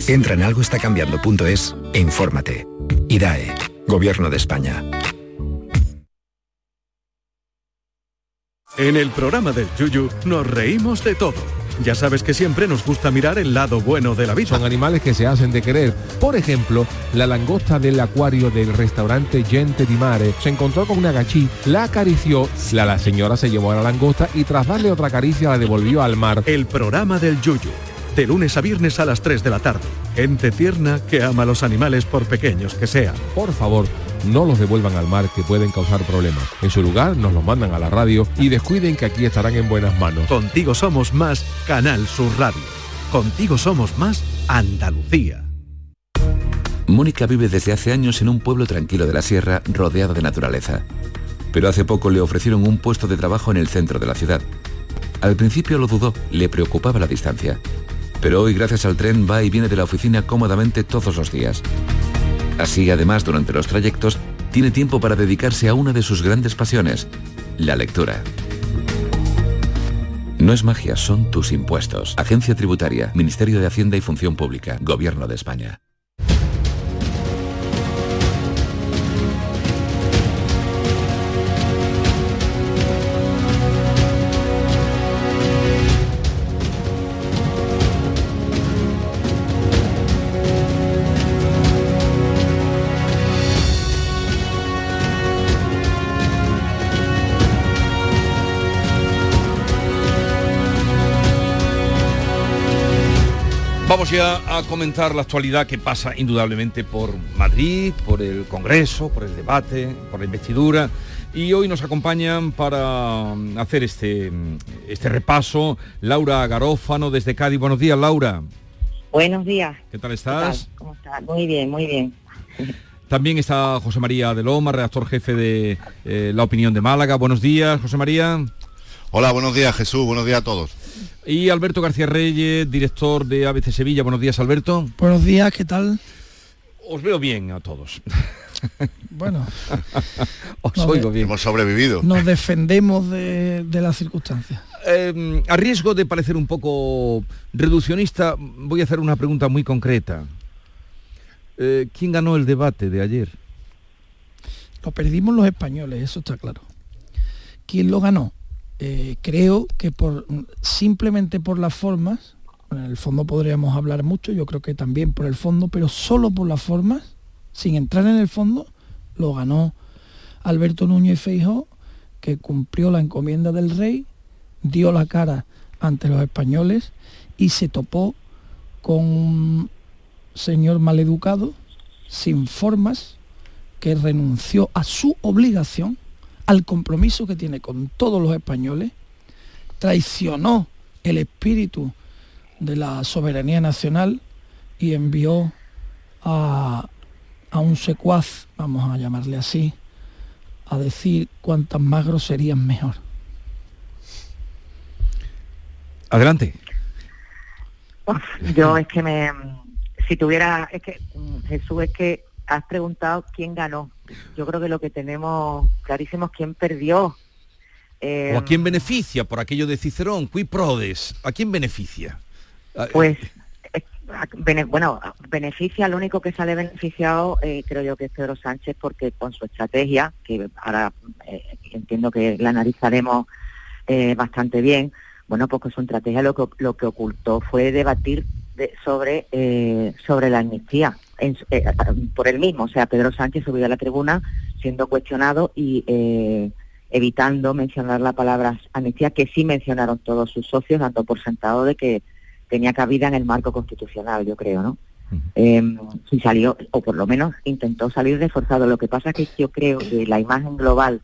Entra en algoestacambiando.es e infórmate. IDAE, Gobierno de España. En el programa del Yuyu nos reímos de todo. Ya sabes que siempre nos gusta mirar el lado bueno de la vida. Son animales que se hacen de querer. Por ejemplo, la langosta del acuario del restaurante Gente di Mare se encontró con una gachí, la acarició, la, la señora se llevó a la langosta y tras darle otra caricia la devolvió al mar. El programa del Yuyu. De lunes a viernes a las 3 de la tarde. Gente tierna que ama a los animales por pequeños que sean. Por favor, no los devuelvan al mar que pueden causar problemas. En su lugar, nos los mandan a la radio y descuiden que aquí estarán en buenas manos. Contigo somos más Canal Sur Radio. Contigo somos más Andalucía. Mónica vive desde hace años en un pueblo tranquilo de la sierra rodeado de naturaleza. Pero hace poco le ofrecieron un puesto de trabajo en el centro de la ciudad. Al principio lo dudó, le preocupaba la distancia. Pero hoy gracias al tren va y viene de la oficina cómodamente todos los días. Así, además, durante los trayectos, tiene tiempo para dedicarse a una de sus grandes pasiones, la lectura. No es magia, son tus impuestos. Agencia Tributaria, Ministerio de Hacienda y Función Pública, Gobierno de España. Vamos ya a comentar la actualidad que pasa indudablemente por Madrid, por el Congreso, por el debate, por la investidura. Y hoy nos acompañan para mm, hacer este, mm, este repaso Laura Garófano desde Cádiz. Buenos días, Laura. Buenos días. ¿Qué tal estás? ¿Cómo estás? Muy bien, muy bien. También está José María de Loma, redactor jefe de eh, La Opinión de Málaga. Buenos días, José María. Hola, buenos días Jesús, buenos días a todos. Y Alberto García Reyes, director de ABC Sevilla. Buenos días, Alberto. Buenos días, ¿qué tal? Os veo bien a todos. Bueno, Os oigo bien. Hemos sobrevivido. nos defendemos de, de las circunstancias. Eh, a riesgo de parecer un poco reduccionista, voy a hacer una pregunta muy concreta. Eh, ¿Quién ganó el debate de ayer? Lo perdimos los españoles, eso está claro. ¿Quién lo ganó? Eh, creo que por simplemente por las formas, en el fondo podríamos hablar mucho, yo creo que también por el fondo, pero solo por las formas, sin entrar en el fondo, lo ganó Alberto Núñez Feijóo, que cumplió la encomienda del rey, dio la cara ante los españoles y se topó con un señor maleducado, sin formas, que renunció a su obligación, al compromiso que tiene con todos los españoles, traicionó el espíritu de la soberanía nacional y envió a, a un secuaz, vamos a llamarle así, a decir cuantas más groserías mejor. Adelante. Uf, yo es que me... Si tuviera... Es que, mm, Jesús, es que has preguntado quién ganó. Yo creo que lo que tenemos clarísimo es quién perdió. Eh, ¿O a quién beneficia por aquello de Cicerón? Qui prodes. ¿A quién beneficia? Ah, Pues, eh, bene- bueno, beneficia, lo único que sale beneficiado eh, creo yo que es Pedro Sánchez porque con su estrategia, que ahora eh, entiendo que la analizaremos eh, bastante bien, bueno, pues con su estrategia lo que, lo que ocultó fue debatir de- sobre, eh, sobre la amnistía en eh, por él mismo. O sea, Pedro Sánchez subió a la tribuna siendo cuestionado y eh, evitando mencionar la palabra amnistía, que sí mencionaron todos sus socios, dando por sentado de que tenía cabida en el marco constitucional, yo creo, ¿no? Eh, y salió, o por lo menos intentó salir reforzado. Lo que pasa es que yo creo que la imagen global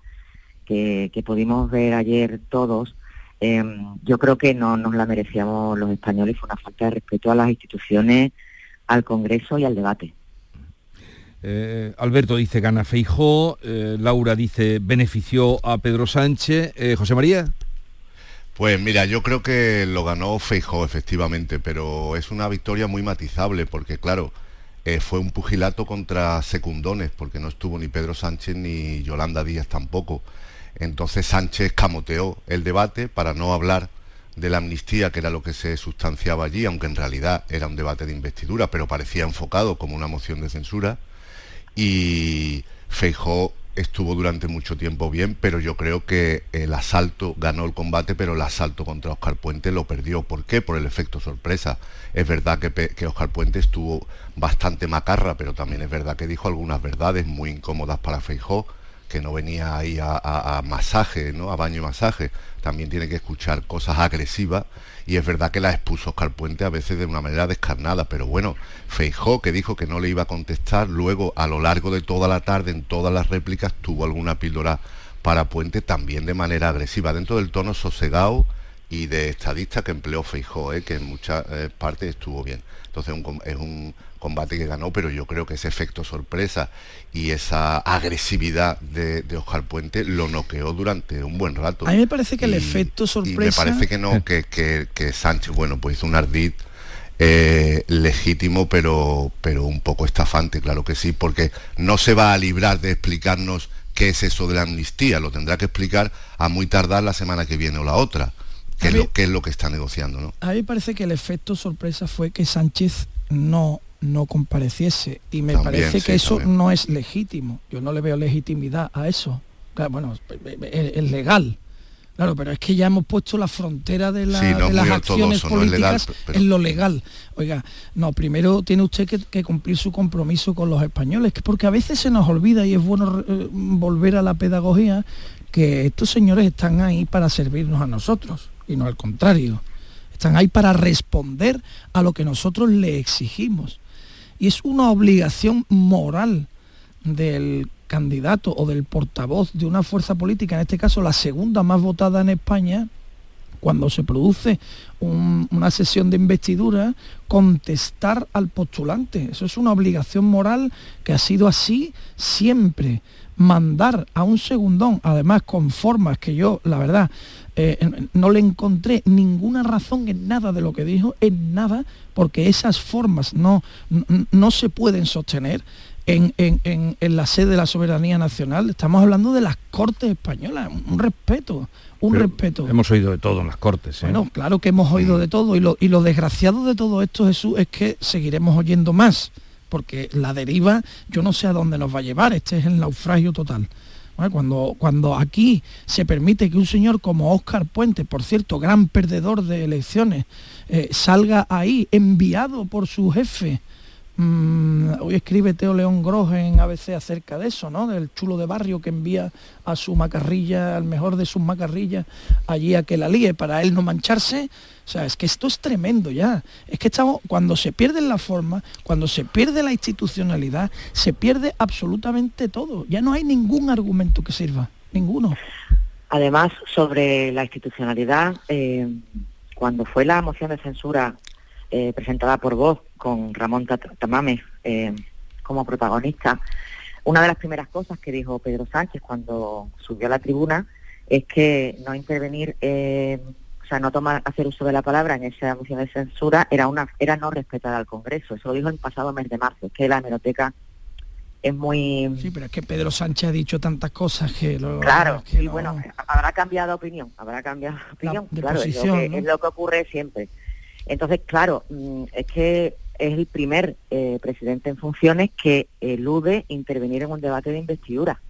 que, que pudimos ver ayer todos, eh, yo creo que no nos la merecíamos los españoles, fue una falta de respeto a las instituciones, al Congreso y al debate. Eh, Alberto dice gana Feijó, eh, Laura dice benefició a Pedro Sánchez. Eh, José María. Pues mira, yo creo que lo ganó Feijó, efectivamente, pero es una victoria muy matizable, porque claro, eh, fue un pugilato contra secundones, porque no estuvo ni Pedro Sánchez ni Yolanda Díaz tampoco. Entonces Sánchez camoteó el debate para no hablar de la amnistía, que era lo que se sustanciaba allí, aunque en realidad era un debate de investidura, pero parecía enfocado como una moción de censura. Y Feijó estuvo durante mucho tiempo bien, pero yo creo que el asalto ganó el combate, pero el asalto contra Oscar Puente lo perdió. ¿Por qué? Por el efecto sorpresa. Es verdad que, que Oscar Puente estuvo bastante macarra, pero también es verdad que dijo algunas verdades muy incómodas para Feijó, que no venía ahí a, a masaje, ¿no? A baño y masaje. También tiene que escuchar cosas agresivas y es verdad que la expuso Oscar Puente a veces de una manera descarnada, pero bueno, Feijó, que dijo que no le iba a contestar, luego a lo largo de toda la tarde, en todas las réplicas, tuvo alguna píldora para Puente también de manera agresiva, dentro del tono sosegado y de estadista que empleó Feijó, ¿eh? que en muchas eh, partes estuvo bien. Entonces es un combate que ganó, pero yo creo que ese efecto sorpresa y esa agresividad de, Oscar Puente lo noqueó durante un buen rato. A mí me parece que el efecto sorpresa... me parece que no, que, que, Sánchez, bueno, pues hizo un ardid eh, legítimo, pero, pero un poco estafante, claro que sí, porque no se va a librar de explicarnos qué es eso de la amnistía, lo tendrá que explicar a muy tardar la semana que viene o la otra qué es, lo, qué es lo que está negociando. ¿no? A mí me parece que el efecto sorpresa fue que Sánchez no, no compareciese y me parece que eso no es legítimo. Yo no le veo legitimidad a eso. bueno, es, legal. Claro, pero es que ya hemos puesto la frontera de, las acciones políticas en lo legal. Oiga, no, primero tiene usted que, cumplir su compromiso con los españoles, que porque a veces se nos olvida y es bueno eh, volver a la pedagogía, que estos señores están ahí para servirnos a nosotros y no al contrario. Están ahí para responder a lo que nosotros le exigimos. Y es una obligación moral del candidato o del portavoz de una fuerza política, en este caso la segunda más votada en España, cuando se produce una sesión de investidura, contestar al postulante. Eso es una obligación moral que ha sido así siempre. Mandar a un segundón, además con formas que yo, la verdad, eh, no le encontré ninguna razón en nada de lo que dijo, en nada, porque esas formas no, no, se pueden sostener. En, la sede de la soberanía nacional. Estamos hablando de las Cortes Españolas, un respeto, un respeto. Hemos oído de todo en las Cortes. ¿eh? Bueno, claro que hemos oído de todo y lo, y lo desgraciado de todo esto, Jesús, es que seguiremos oyendo más, porque la deriva yo no sé a dónde nos va a llevar, este es el naufragio total. Cuando, cuando aquí se permite que un señor como Óscar Puente, por cierto, gran perdedor de elecciones, eh, salga ahí enviado por su jefe Mm, hoy escribe Teo León Groge en ABC acerca de eso, ¿no? Del chulo de barrio que envía a su macarrilla, al mejor de sus macarrillas, allí a que la líe para él no mancharse. Sea, es que esto es tremendo ya. Es que estamos, cuando se pierde la forma, cuando se pierde la institucionalidad, se pierde absolutamente todo. Ya no hay ningún argumento que sirva, ninguno. Además, sobre la institucionalidad, eh, cuando fue la moción de censura eh, presentada por vos, con Ramón Tamames eh, como protagonista, una de las primeras cosas que dijo Pedro Sánchez cuando subió a la tribuna es que no intervenir, o sea, no tomar, hacer uso de la palabra en esa moción de censura era una era no respetar al Congreso. Eso lo dijo el pasado mes de marzo, que la hemeroteca es muy... Sí, pero es que Pedro Sánchez ha dicho tantas cosas que... Lo, claro, y bueno, habrá cambiado opinión, habrá cambiado opinión, claro, es, lo que, ocurre siempre. Entonces, claro, mm, es que es el primer eh, presidente en funciones que elude intervenir en un debate de investidura.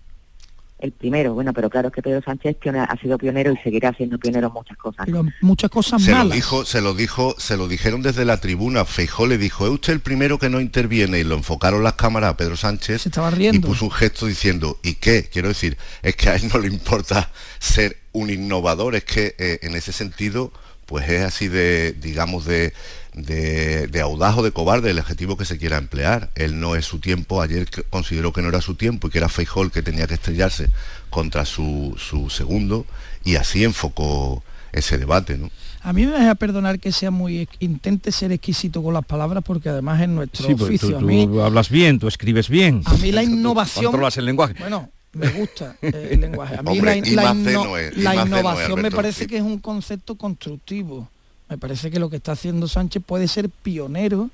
El primero, bueno, pero claro que Pedro Sánchez ha sido pionero y seguirá siendo pionero en muchas cosas. Pero muchas cosas se malas. Lo dijo, se lo dijo, se lo dijeron desde la tribuna. Feijó le dijo, es usted el primero que no interviene y lo enfocaron las cámaras a Pedro Sánchez estaba riendo. y puso un gesto diciendo, ¿y qué? Quiero decir, es que a él no le importa ser un innovador, es que eh, en ese sentido pues es así de, digamos, de, de, audaz o de cobarde el adjetivo que se quiera emplear. Él no es su tiempo, ayer consideró que no era su tiempo y que era Feijol que tenía que estrellarse contra su, su segundo y así enfocó ese debate, ¿no? A mí me deja perdonar que sea muy intente ser exquisito con las palabras porque además es nuestro sí, oficio. Tú, hablas bien, tú escribes bien. A mí la innovación. Controlas el lenguaje. Bueno, me gusta eh, el lenguaje. A mí la, innovación me parece que es un concepto constructivo. Me parece que lo que está haciendo Sánchez puede ser pionero,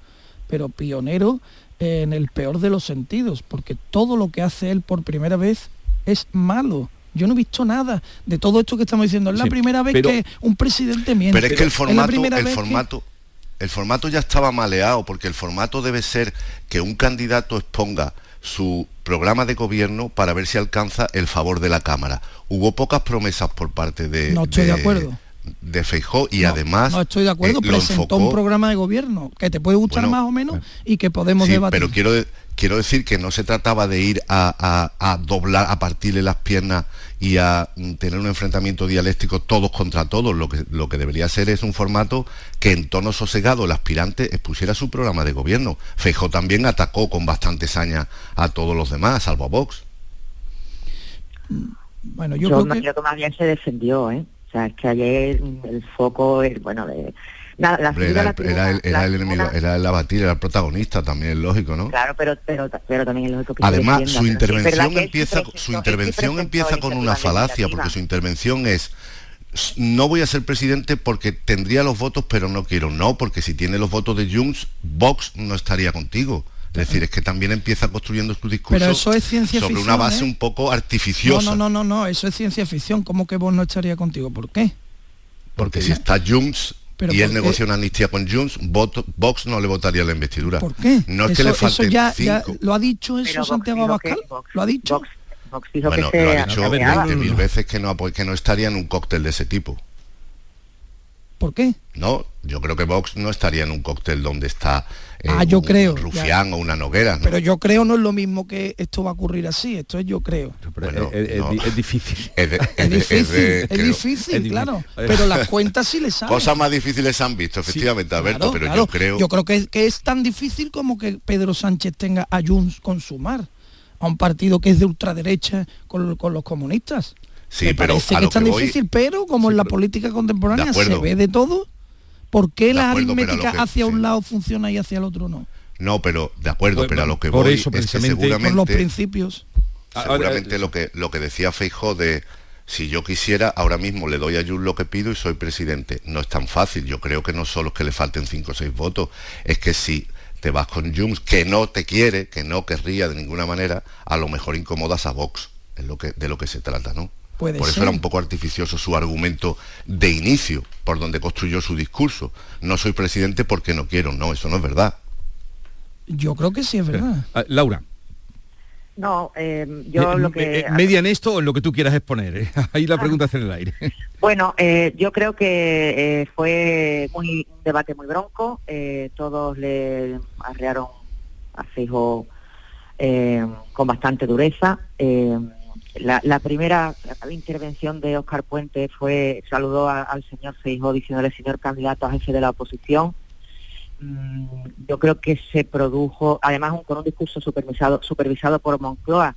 pero pionero en el peor de los sentidos, porque todo lo que hace él por primera vez es malo. Yo no he visto nada de todo esto que estamos diciendo. Es la primera vez que un presidente miente. Pero es que el formato, el formato, el formato ya estaba maleado, porque el formato debe ser que un candidato exponga su programa de gobierno para ver si alcanza el favor de la Cámara. Hubo pocas promesas por parte de... No estoy de, acuerdo. De Feijó y además... No estoy de acuerdo, eh, presentó un programa de gobierno que te puede gustar más o menos y que podemos debatir. Pero quiero, quiero decir que no se trataba de ir a, doblar, a partirle las piernas y a mm, tener un enfrentamiento dialéctico todos contra todos. Lo que, lo que debería ser es un formato que en tono sosegado el aspirante expusiera su programa de gobierno. Feijó también atacó con bastante saña a todos los demás, salvo a Vox. Bueno, yo, creo, que... más bien se defendió, ¿eh? O sea, es que ayer el foco, bueno, de era, el, enemigo, era el abatir, era el protagonista, también es lógico, ¿no? Claro, pero, pero, pero también es lógico que Además, su intervención empieza, su intervención empieza con una falacia, porque su intervención es no voy a ser presidente porque tendría los votos, pero no quiero. No, porque si tiene los votos de Junts, Vox no estaría contigo. Es decir, es que también empieza construyendo su discurso Pero eso es ciencia sobre una base ¿eh? un poco artificiosa. No, no, no, no, no, eso es ciencia ficción. ¿Cómo que Vox no estaría contigo? ¿Por qué? Porque si está Junts y él negocia una amnistía con Junts, Vox no le votaría la investidura. ¿Por qué? No es que le falten ya, lo ha dicho eso Santiago Abascal, lo ha dicho. Vox, dijo bueno, que lo ha dicho 20.000 veces que no, que no estaría en un cóctel de ese tipo. ¿Por qué? No, yo creo que Vox no estaría en un cóctel donde está ah, yo creo, un rufián o una noguera. Pero yo creo no es lo mismo que esto va a ocurrir así, esto es yo creo. es, difícil. Es, difícil, es difícil, claro. Pero las cuentas sí les saben. Cosas más difíciles se han visto, efectivamente, Alberto, pero yo creo... Yo creo que, que, es tan difícil como que Pedro Sánchez tenga a Junts con sumar a un partido que es de ultraderecha con, con los comunistas. Sí, pero parece que es tan difícil, pero como en la política contemporánea se ve de todo, ¿por qué la aritmética hacia un lado funciona y hacia el otro no? No, pero de acuerdo, pero a lo que voy eso, es que seguramente los principios. Seguramente lo que lo que decía Feijó de si yo quisiera, ahora mismo le doy a Jun lo que pido y soy presidente. No es tan fácil. Yo creo que no solo es que le falten cinco o seis votos, es que si te vas con Junts, que no te quiere, que no querría de ninguna manera, a lo mejor incomodas a Vox. Es lo que, de lo que se trata, ¿no? Por eso era un poco artificioso su argumento de inicio, por donde construyó su discurso. No soy presidente porque no quiero, no, eso no es verdad. Yo creo que sí es verdad. Ah, Laura. No, eh, yo lo que... media en esto o en lo que tú quieras exponer. ¿eh? Ahí la ah. pregunta está en el aire. Bueno, eh, yo creo que fue muy, un debate muy bronco. todos le arrearon a Fijo con bastante dureza la, primera intervención de Óscar Puente fue, saludó al señor Seijo diciéndole señor candidato a jefe de la oposición. Mm, yo creo que se produjo, además con un discurso supervisado, supervisado por Moncloa,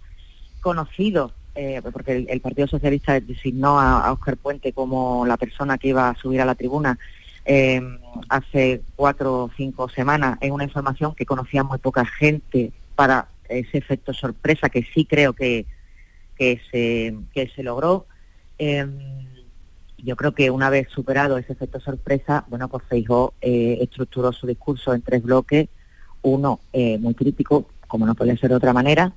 conocido, eh, porque el, Partido Socialista designó a, Óscar Puente como la persona que iba a subir a la tribuna eh, hace cuatro o cinco semanas, en una información que conocía muy poca gente para ese efecto sorpresa que sí creo que que se, que se logró. Em, yo creo que una vez superado ese efecto sorpresa, bueno, pues Feijó eh, estructuró su discurso en tres bloques, uno eh, muy crítico, como no puede ser de otra manera,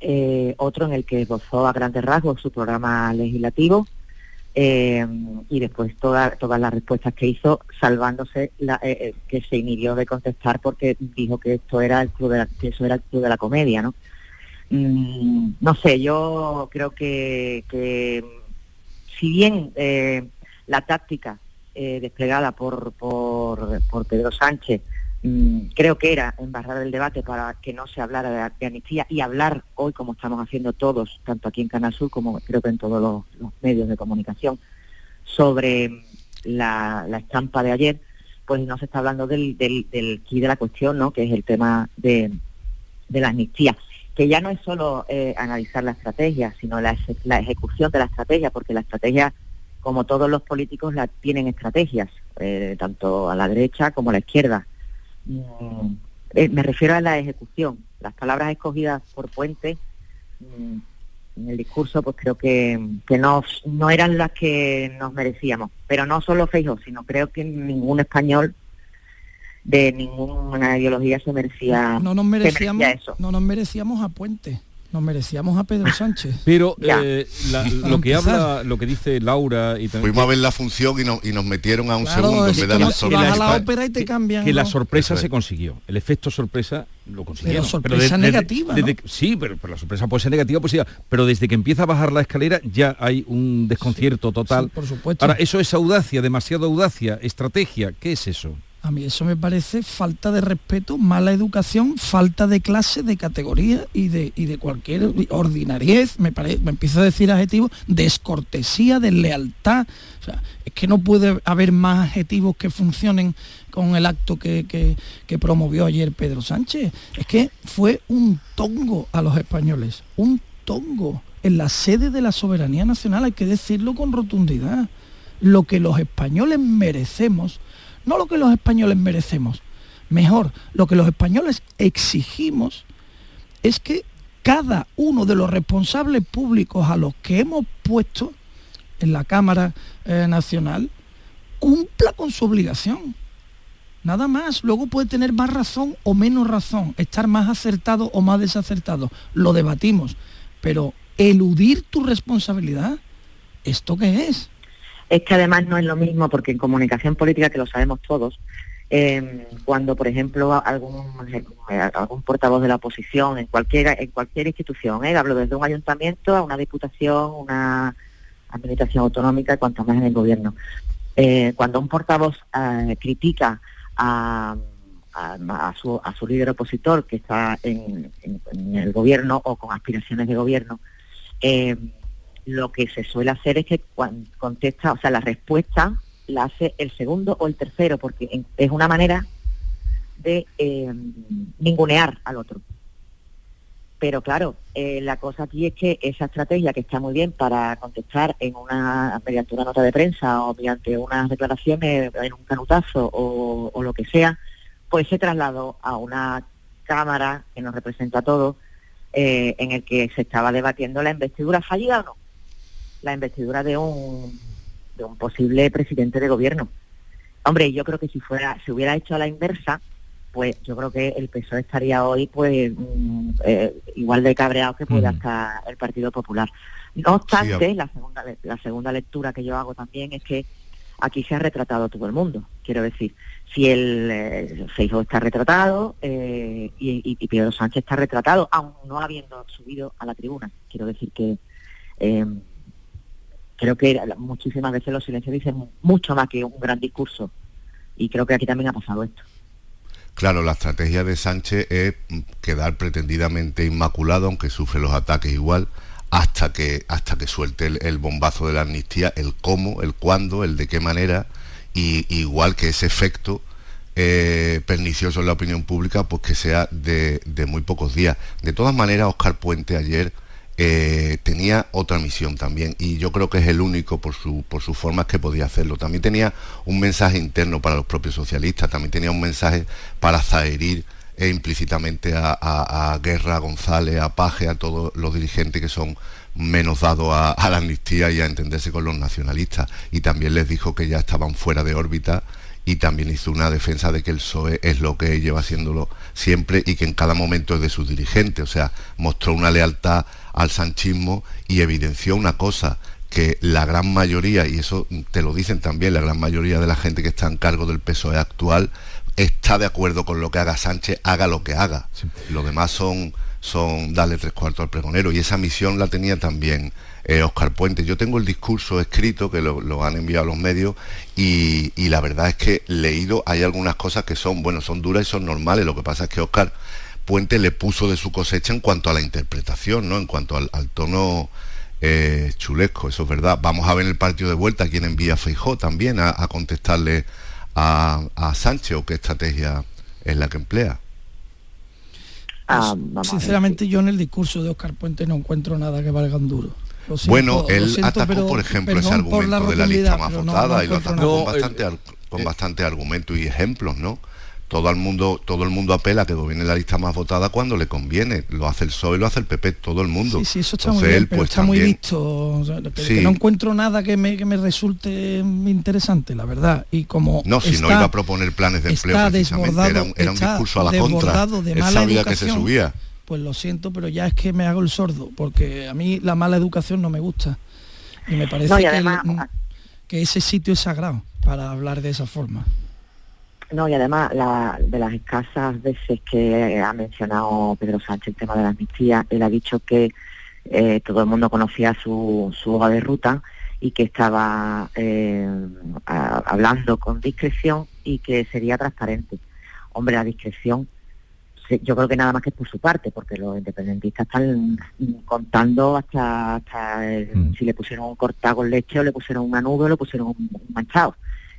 eh, otro en el que esbozó a grandes rasgos su programa legislativo em, y después todas las respuestas que hizo, salvándose la, que se inhibió de contestar porque dijo que esto era el club de que eso era el club de la comedia, ¿no? Mm, no sé, yo creo que, si bien eh, la táctica eh, desplegada por, por, Pedro Sánchez mm, creo que era embarrar el debate para que no se hablara de, amnistía y hablar hoy como estamos haciendo todos, tanto aquí en Canal Sur como creo que en todos los, medios de comunicación, sobre la, estampa de ayer, pues no se está hablando del, del, del de la cuestión, ¿no? que es el tema de, de la amnistía que ya no es solo eh, analizar la estrategia, sino la, ejecución de la estrategia, porque la estrategia, como todos los políticos, la tienen estrategias, eh, tanto a la derecha como a la izquierda. Mm, eh, me refiero a la ejecución. Las palabras escogidas por Puente mm, en el discurso, pues creo que, que no, no eran las que nos merecíamos. Pero no solo Feijóo, sino creo que ningún español de ninguna ideología se merecía, no, nos merecíamos, eso. No nos merecíamos a Puente nos merecíamos a Pedro Sánchez. Pero eh, lo que habla, lo que dice Laura y también, Fuimos a ver la función y, y nos metieron a un segundo la sorpresa. la ópera y te cambian. Que la sorpresa se consiguió. El efecto sorpresa lo consiguieron. Pero sorpresa negativa. sí, pero, la sorpresa puede ser negativa, pues pero desde que empieza a bajar la escalera ya hay un desconcierto total. por supuesto. Ahora, eso es audacia, demasiada audacia, estrategia, ¿qué es eso? A mí eso me parece falta de respeto, mala educación, falta de clase, de categoría y de, y de cualquier ordinariez, me, parece, me empiezo a decir adjetivos, descortesía, deslealtad. O sea, es que no puede haber más adjetivos que funcionen con el acto que, que, que promovió ayer Pedro Sánchez. Es que fue un tongo a los españoles, un tongo en la sede de la soberanía nacional, hay que decirlo con rotundidad. Lo que los españoles merecemos no lo que los españoles merecemos, mejor, lo que los españoles exigimos es que cada uno de los responsables públicos a los que hemos puesto en la Cámara eh, Nacional cumpla con su obligación. Nada más, luego puede tener más razón o menos razón, estar más acertado o más desacertado, lo debatimos, pero eludir tu responsabilidad, ¿esto qué es? Es que además no es lo mismo porque en comunicación política, que lo sabemos todos, eh, cuando por ejemplo algún, algún portavoz de la oposición en cualquier, en cualquier institución, ¿eh? hablo desde un ayuntamiento a una diputación, una administración autonómica, cuanto más en el gobierno, eh, cuando un portavoz critica a, su, a su líder opositor que está en, el gobierno o con aspiraciones de gobierno, lo que se suele hacer es que cuando contesta, o sea, la respuesta la hace el segundo o el tercero, porque es una manera de eh, ningunear al otro. Pero claro, eh, la cosa aquí es que esa estrategia que está muy bien para contestar en una mediante una nota de prensa o mediante unas declaraciones en un canutazo o, lo que sea, pues se trasladó a una cámara que nos representa a todos, eh, en el que se estaba debatiendo la investidura fallida o no la investidura de un, de un posible presidente de gobierno. Hombre, yo creo que si fuera, si hubiera hecho a la inversa, pues yo creo que el PSOE estaría hoy pues mm, eh, igual de cabreado que puede estar el Partido Popular. No obstante, la segunda la segunda lectura que yo hago también es que aquí se ha retratado todo el mundo. Quiero decir, si el eh, está retratado eh, y, y, Pedro Sánchez está retratado, aún no habiendo subido a la tribuna. Quiero decir que eh, creo que muchísimas veces los silencios dicen mucho más que un gran discurso. Y creo que aquí también ha pasado esto. Claro, la estrategia de Sánchez es quedar pretendidamente inmaculado, aunque sufre los ataques igual, hasta que, hasta que suelte el, bombazo de la amnistía, el cómo, el cuándo, el de qué manera, y igual que ese efecto eh, pernicioso en la opinión pública, pues que sea de, de muy pocos días. De todas maneras, Oscar Puente ayer eh, tenía otra misión también y yo creo que es el único por, su, por sus formas que podía hacerlo. También tenía un mensaje interno para los propios socialistas, también tenía un mensaje para zaherir e implícitamente a, Guerra, a González, a Paje, a todos los dirigentes que son menos dados a, a, la amnistía y a entenderse con los nacionalistas. Y también les dijo que ya estaban fuera de órbita y también hizo una defensa de que el PSOE es lo que lleva haciéndolo siempre y que en cada momento es de sus dirigentes. O sea, mostró una lealtad al sanchismo y evidenció una cosa, que la gran mayoría, y eso te lo dicen también, la gran mayoría de la gente que está en cargo del PSOE actual, está de acuerdo con lo que haga Sánchez, haga lo que haga. Lo demás son, son darle tres cuartos al pregonero. Y esa misión la tenía también Oscar eh, Puente. Yo tengo el discurso escrito que lo, han enviado los medios y, y, la verdad es que leído hay algunas cosas que son, bueno, son duras y son normales. Lo que pasa es que Oscar Puente le puso de su cosecha en cuanto a la interpretación, ¿no? En cuanto al, tono eh, chulesco, eso es verdad. Vamos a ver el partido de vuelta quien envía Feijó también a, contestarle a, Sánchez o qué estrategia es la que emplea. Ah, sinceramente yo en el discurso de Oscar Puente no encuentro nada que valga un duro. Bueno, él atacó, por ejemplo, ese argumento de la lista más votada y lo atacó con bastante, con bastante argumento y ejemplos, ¿no? todo el mundo todo el mundo apela a que viene la lista más votada cuando le conviene. Lo hace el PSOE lo hace el PP todo el mundo. Sí sí eso está muy bien pero pues, está muy visto no encuentro nada que me, que me resulte interesante la verdad. Y como no si no iba a proponer planes de empleo precisamente era un, era un discurso a la contra. de mala que se subía pues lo siento pero ya es que me hago el sordo porque a mí la mala educación no me gusta y me parece que ese sitio es sagrado para hablar de esa forma no, y además de las escasas veces que ha mencionado Pedro Sánchez el tema de la amnistía, él ha dicho que eh, todo el mundo conocía su, su hoja de ruta y que estaba eh, hablando con discreción y que sería transparente. Hombre, la discreción, yo creo que nada más que por su parte, porque los independentistas están contando hasta, mm. si le pusieron un cortado con leche o le pusieron una nube o le pusieron un, manchado.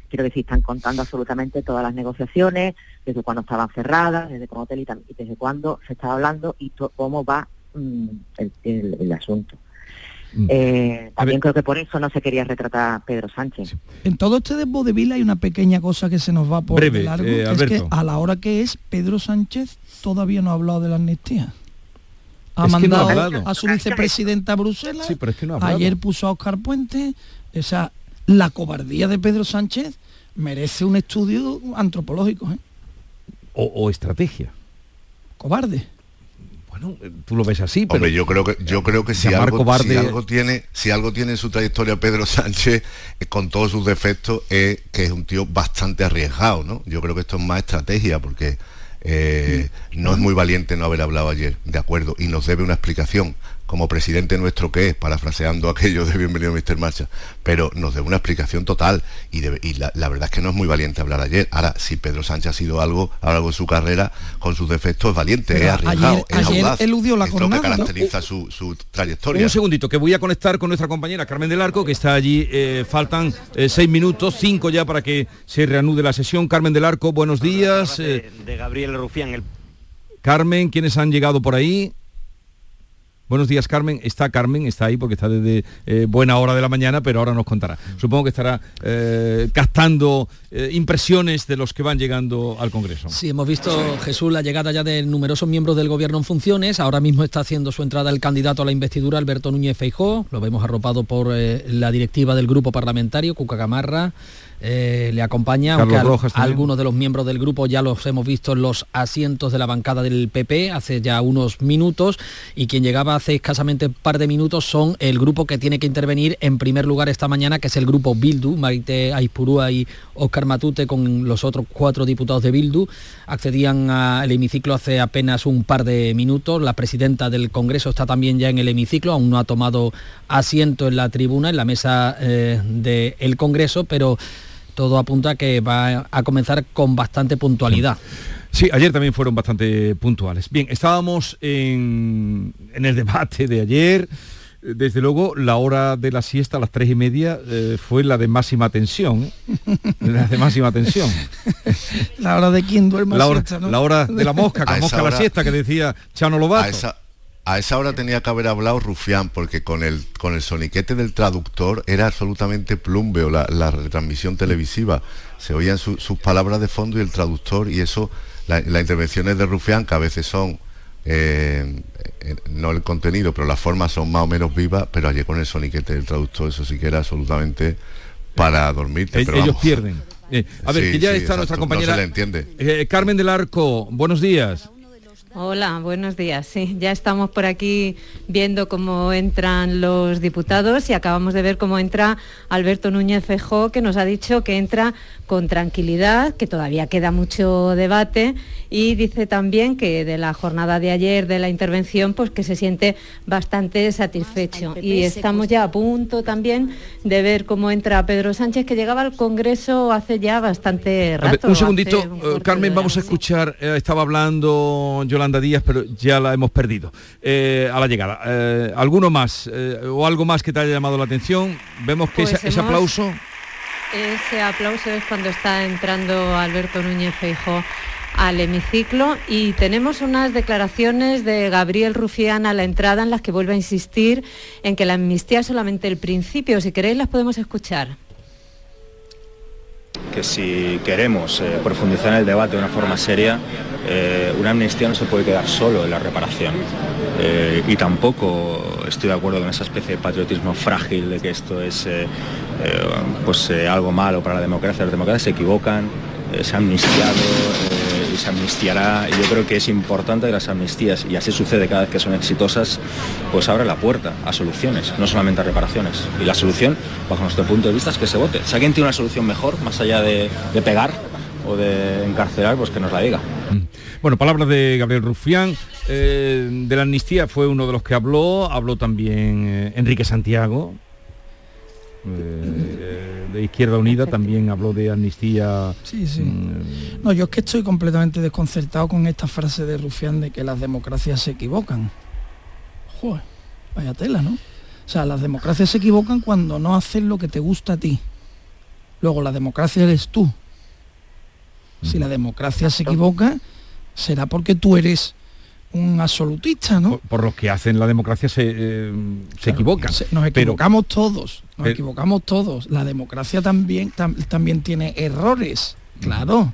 Quiero decir, están contando absolutamente todas las negociaciones, desde cuándo estaban cerradas, desde cuándo y desde cuándo se estaba hablando y cómo va mm, el asunto. Mm. Eh, también creo que por eso no se quería retratar a Pedro Sánchez. En todo este desbodevil hay una pequeña cosa que se nos va por Breve, largo, eh, es que a la hora que es, Pedro Sánchez todavía no ha hablado de la amnistía. Ha mandado a su vicepresidenta a Bruselas, ayer puso a Oscar Puente, o sea, la cobardía de Pedro Sánchez merece un estudio antropológico. ¿eh? o estrategia. Cobarde tú lo ves así, pero... Hombre, yo creo que, yo creo que si, algo, algo, tiene, si algo tiene en su trayectoria Pedro Sánchez, eh, con todos sus defectos, es que es un tío bastante arriesgado, ¿no? Yo creo que esto es más estrategia, porque eh, no es muy valiente no haber hablado ayer, de acuerdo, y nos debe una explicación como presidente nuestro que es, parafraseando aquello de bienvenido Mr. Marcha, pero nos debe una explicación total y, la, verdad es que no es muy valiente hablar ayer. Ahora, si Pedro Sánchez ha sido algo a lo largo de su carrera, con sus defectos es valiente, es arriesgado, es audaz, eludió la es lo que caracteriza su, trayectoria. Un segundito, que voy a conectar con nuestra compañera Carmen del Arco, que está allí, eh, faltan eh, seis minutos, cinco ya para que se reanude la sesión. Carmen del Arco, buenos días. De, de Gabriel Rufián. El... Carmen, ¿quiénes han llegado por ahí? Buenos días, Carmen. Está Carmen, está ahí porque está desde eh, buena hora de la mañana, pero ahora nos contará. Supongo que estará eh, captando eh, impresiones de los que van llegando al Congreso. Sí, hemos visto, Jesús, la llegada ya de numerosos miembros del Gobierno en funciones. Ahora mismo está haciendo su entrada el candidato a la investidura, Alberto Núñez Feijó. Lo vemos arropado por la directiva del grupo parlamentario, Cuca Gamarra. Eh, le acompaña, aunque algunos de los miembros del grupo ya los hemos visto en los asientos de la bancada del PP hace ya unos minutos y quien llegaba hace escasamente un par de minutos son el grupo que tiene que intervenir en primer lugar esta mañana, que es el grupo Bildu, Marite Aispurúa y Óscar Matute con los otros cuatro diputados de Bildu, accedían al hemiciclo hace apenas un par de minutos, la presidenta del Congreso está también ya en el hemiciclo, aún no ha tomado asiento en la tribuna, en la mesa eh, del Congreso, pero todo apunta a que va a comenzar con bastante puntualidad. Sí, ayer también fueron bastante puntuales. Bien, estábamos en, el debate de ayer. Desde luego, la hora de la siesta a las tres y media eh, fue la de máxima tensión. ¿eh? La de máxima tensión. La hora de quien duerme la hora, La hora de la mosca, que mosca la siesta, que decía Chano Lobato a esa hora tenía que haber hablado Rufián, porque con el, con el soniquete del traductor era absolutamente plumbeo la, la retransmisión televisiva. Se oían sus palabras de fondo y el traductor, y eso, las intervenciones de Rufián, que a veces son, eh, eh, no el contenido, pero las formas son más o menos vivas, pero ayer con el soniquete del traductor, eso sí que era absolutamente para dormirte. pero ellos pierden. Eh, a ver, que ya está nuestra compañera. le entiende. Carmen del Arco, buenos días. Hola, buenos días. Sí, ya estamos por aquí viendo cómo entran los diputados y acabamos de ver cómo entra Alberto Núñez Fejó, que nos ha dicho que entra con tranquilidad, que todavía queda mucho debate y dice también que de la jornada de ayer de la intervención pues que se siente bastante satisfecho y estamos ya a punto también de ver cómo entra Pedro Sánchez que llegaba al Congreso hace ya bastante rato. un segundito, eh, Carmen, vamos a escuchar, eh, estaba hablando Yolanda Díaz, pero ya la hemos perdido eh, a la llegada. ¿Alguno más o algo más que te haya llamado la atención? Vemos que pues ese aplauso... Ese aplauso es cuando está entrando Alberto Núñez Feijóo al hemiciclo y tenemos unas declaraciones de Gabriel Rufián a la entrada en las que vuelve a insistir en que la amnistía es solamente el principio. Si queréis las podemos escuchar. Que si queremos eh, profundizar en el debate de una forma seria, eh, una amnistía no se puede quedar solo en la reparación. Eh, y tampoco estoy de acuerdo con esa especie de patriotismo frágil de que esto es pues, algo malo para la democracia. Las democracias se equivocan, se han amnistiado se amnistiará. Yo creo que es importante que las amnistías, y así sucede cada vez que son exitosas, pues abre la puerta a soluciones, no solamente a reparaciones. Y la solución, bajo nuestro punto de vista, es que se vote. Si alguien tiene una solución mejor, más allá de, pegar o de encarcelar, pues que nos la diga. Mm. Bueno, palabras de Gabriel Rufián. Eh, de la amnistía fue uno de los que habló, habló también eh, Enrique Santiago, eh, de Izquierda Unida también habló de amnistía. Sí, sí. mm, No, yo es que estoy completamente desconcertado con esta frase de Rufián de que las democracias se equivocan. Joder, vaya tela, ¿no? O sea, las democracias se equivocan cuando no hacen lo que te gusta a ti. Luego, la democracia eres tú. Si la democracia se equivoca, será porque tú eres un absolutista, ¿no? por los que hacen la democracia se, eh, se equivocan. Se- Nos pero- equivocamos todos, nos pero- equivocamos todos. La democracia también, tam- también tiene errores, claro.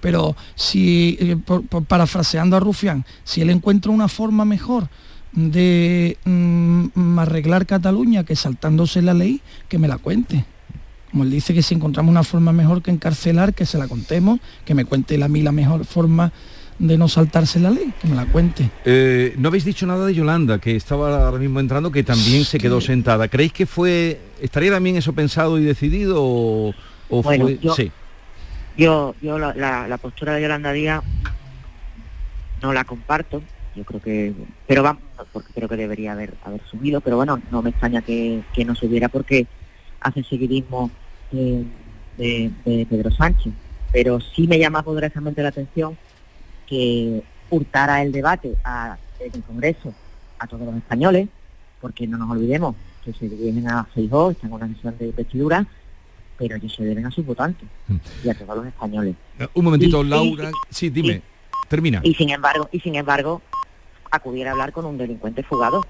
Pero si, eh, por- por- parafraseando a Rufián, si él encuentra una forma mejor de mm, arreglar Cataluña que saltándose la ley, que me la cuente. Como él dice que si encontramos una forma mejor que encarcelar, que se la contemos, que me cuente él a mí la mejor forma de no saltarse la ley, que me la cuente. Eh, no habéis dicho nada de Yolanda, que estaba ahora mismo entrando, que también se quedó sentada. ¿Creéis que fue, estaría también eso pensado y decidido o, o Bueno, fue... yo- Sí. Yo, yo la, la- la postura de Yolanda Díaz no la comparto, yo creo que, pero vamos, porque creo que debería haber, haber subido, pero bueno, no me extraña que, que no subiera porque hace seguidismo de, de- de Pedro Sánchez. Pero sí me llama poderosamente la atención que hurtara el debate a, en el Congreso a todos los españoles, porque no nos olvidemos que se dirigen a Feijó, están en una sesión de investidura, pero ellos se deben a sus votantes y a todos los españoles. Un momentito, Y- y- Laura. Sí, dime. Termina. Y sin embargo, y sin embargo, acudir a hablar con un delincuente fugado.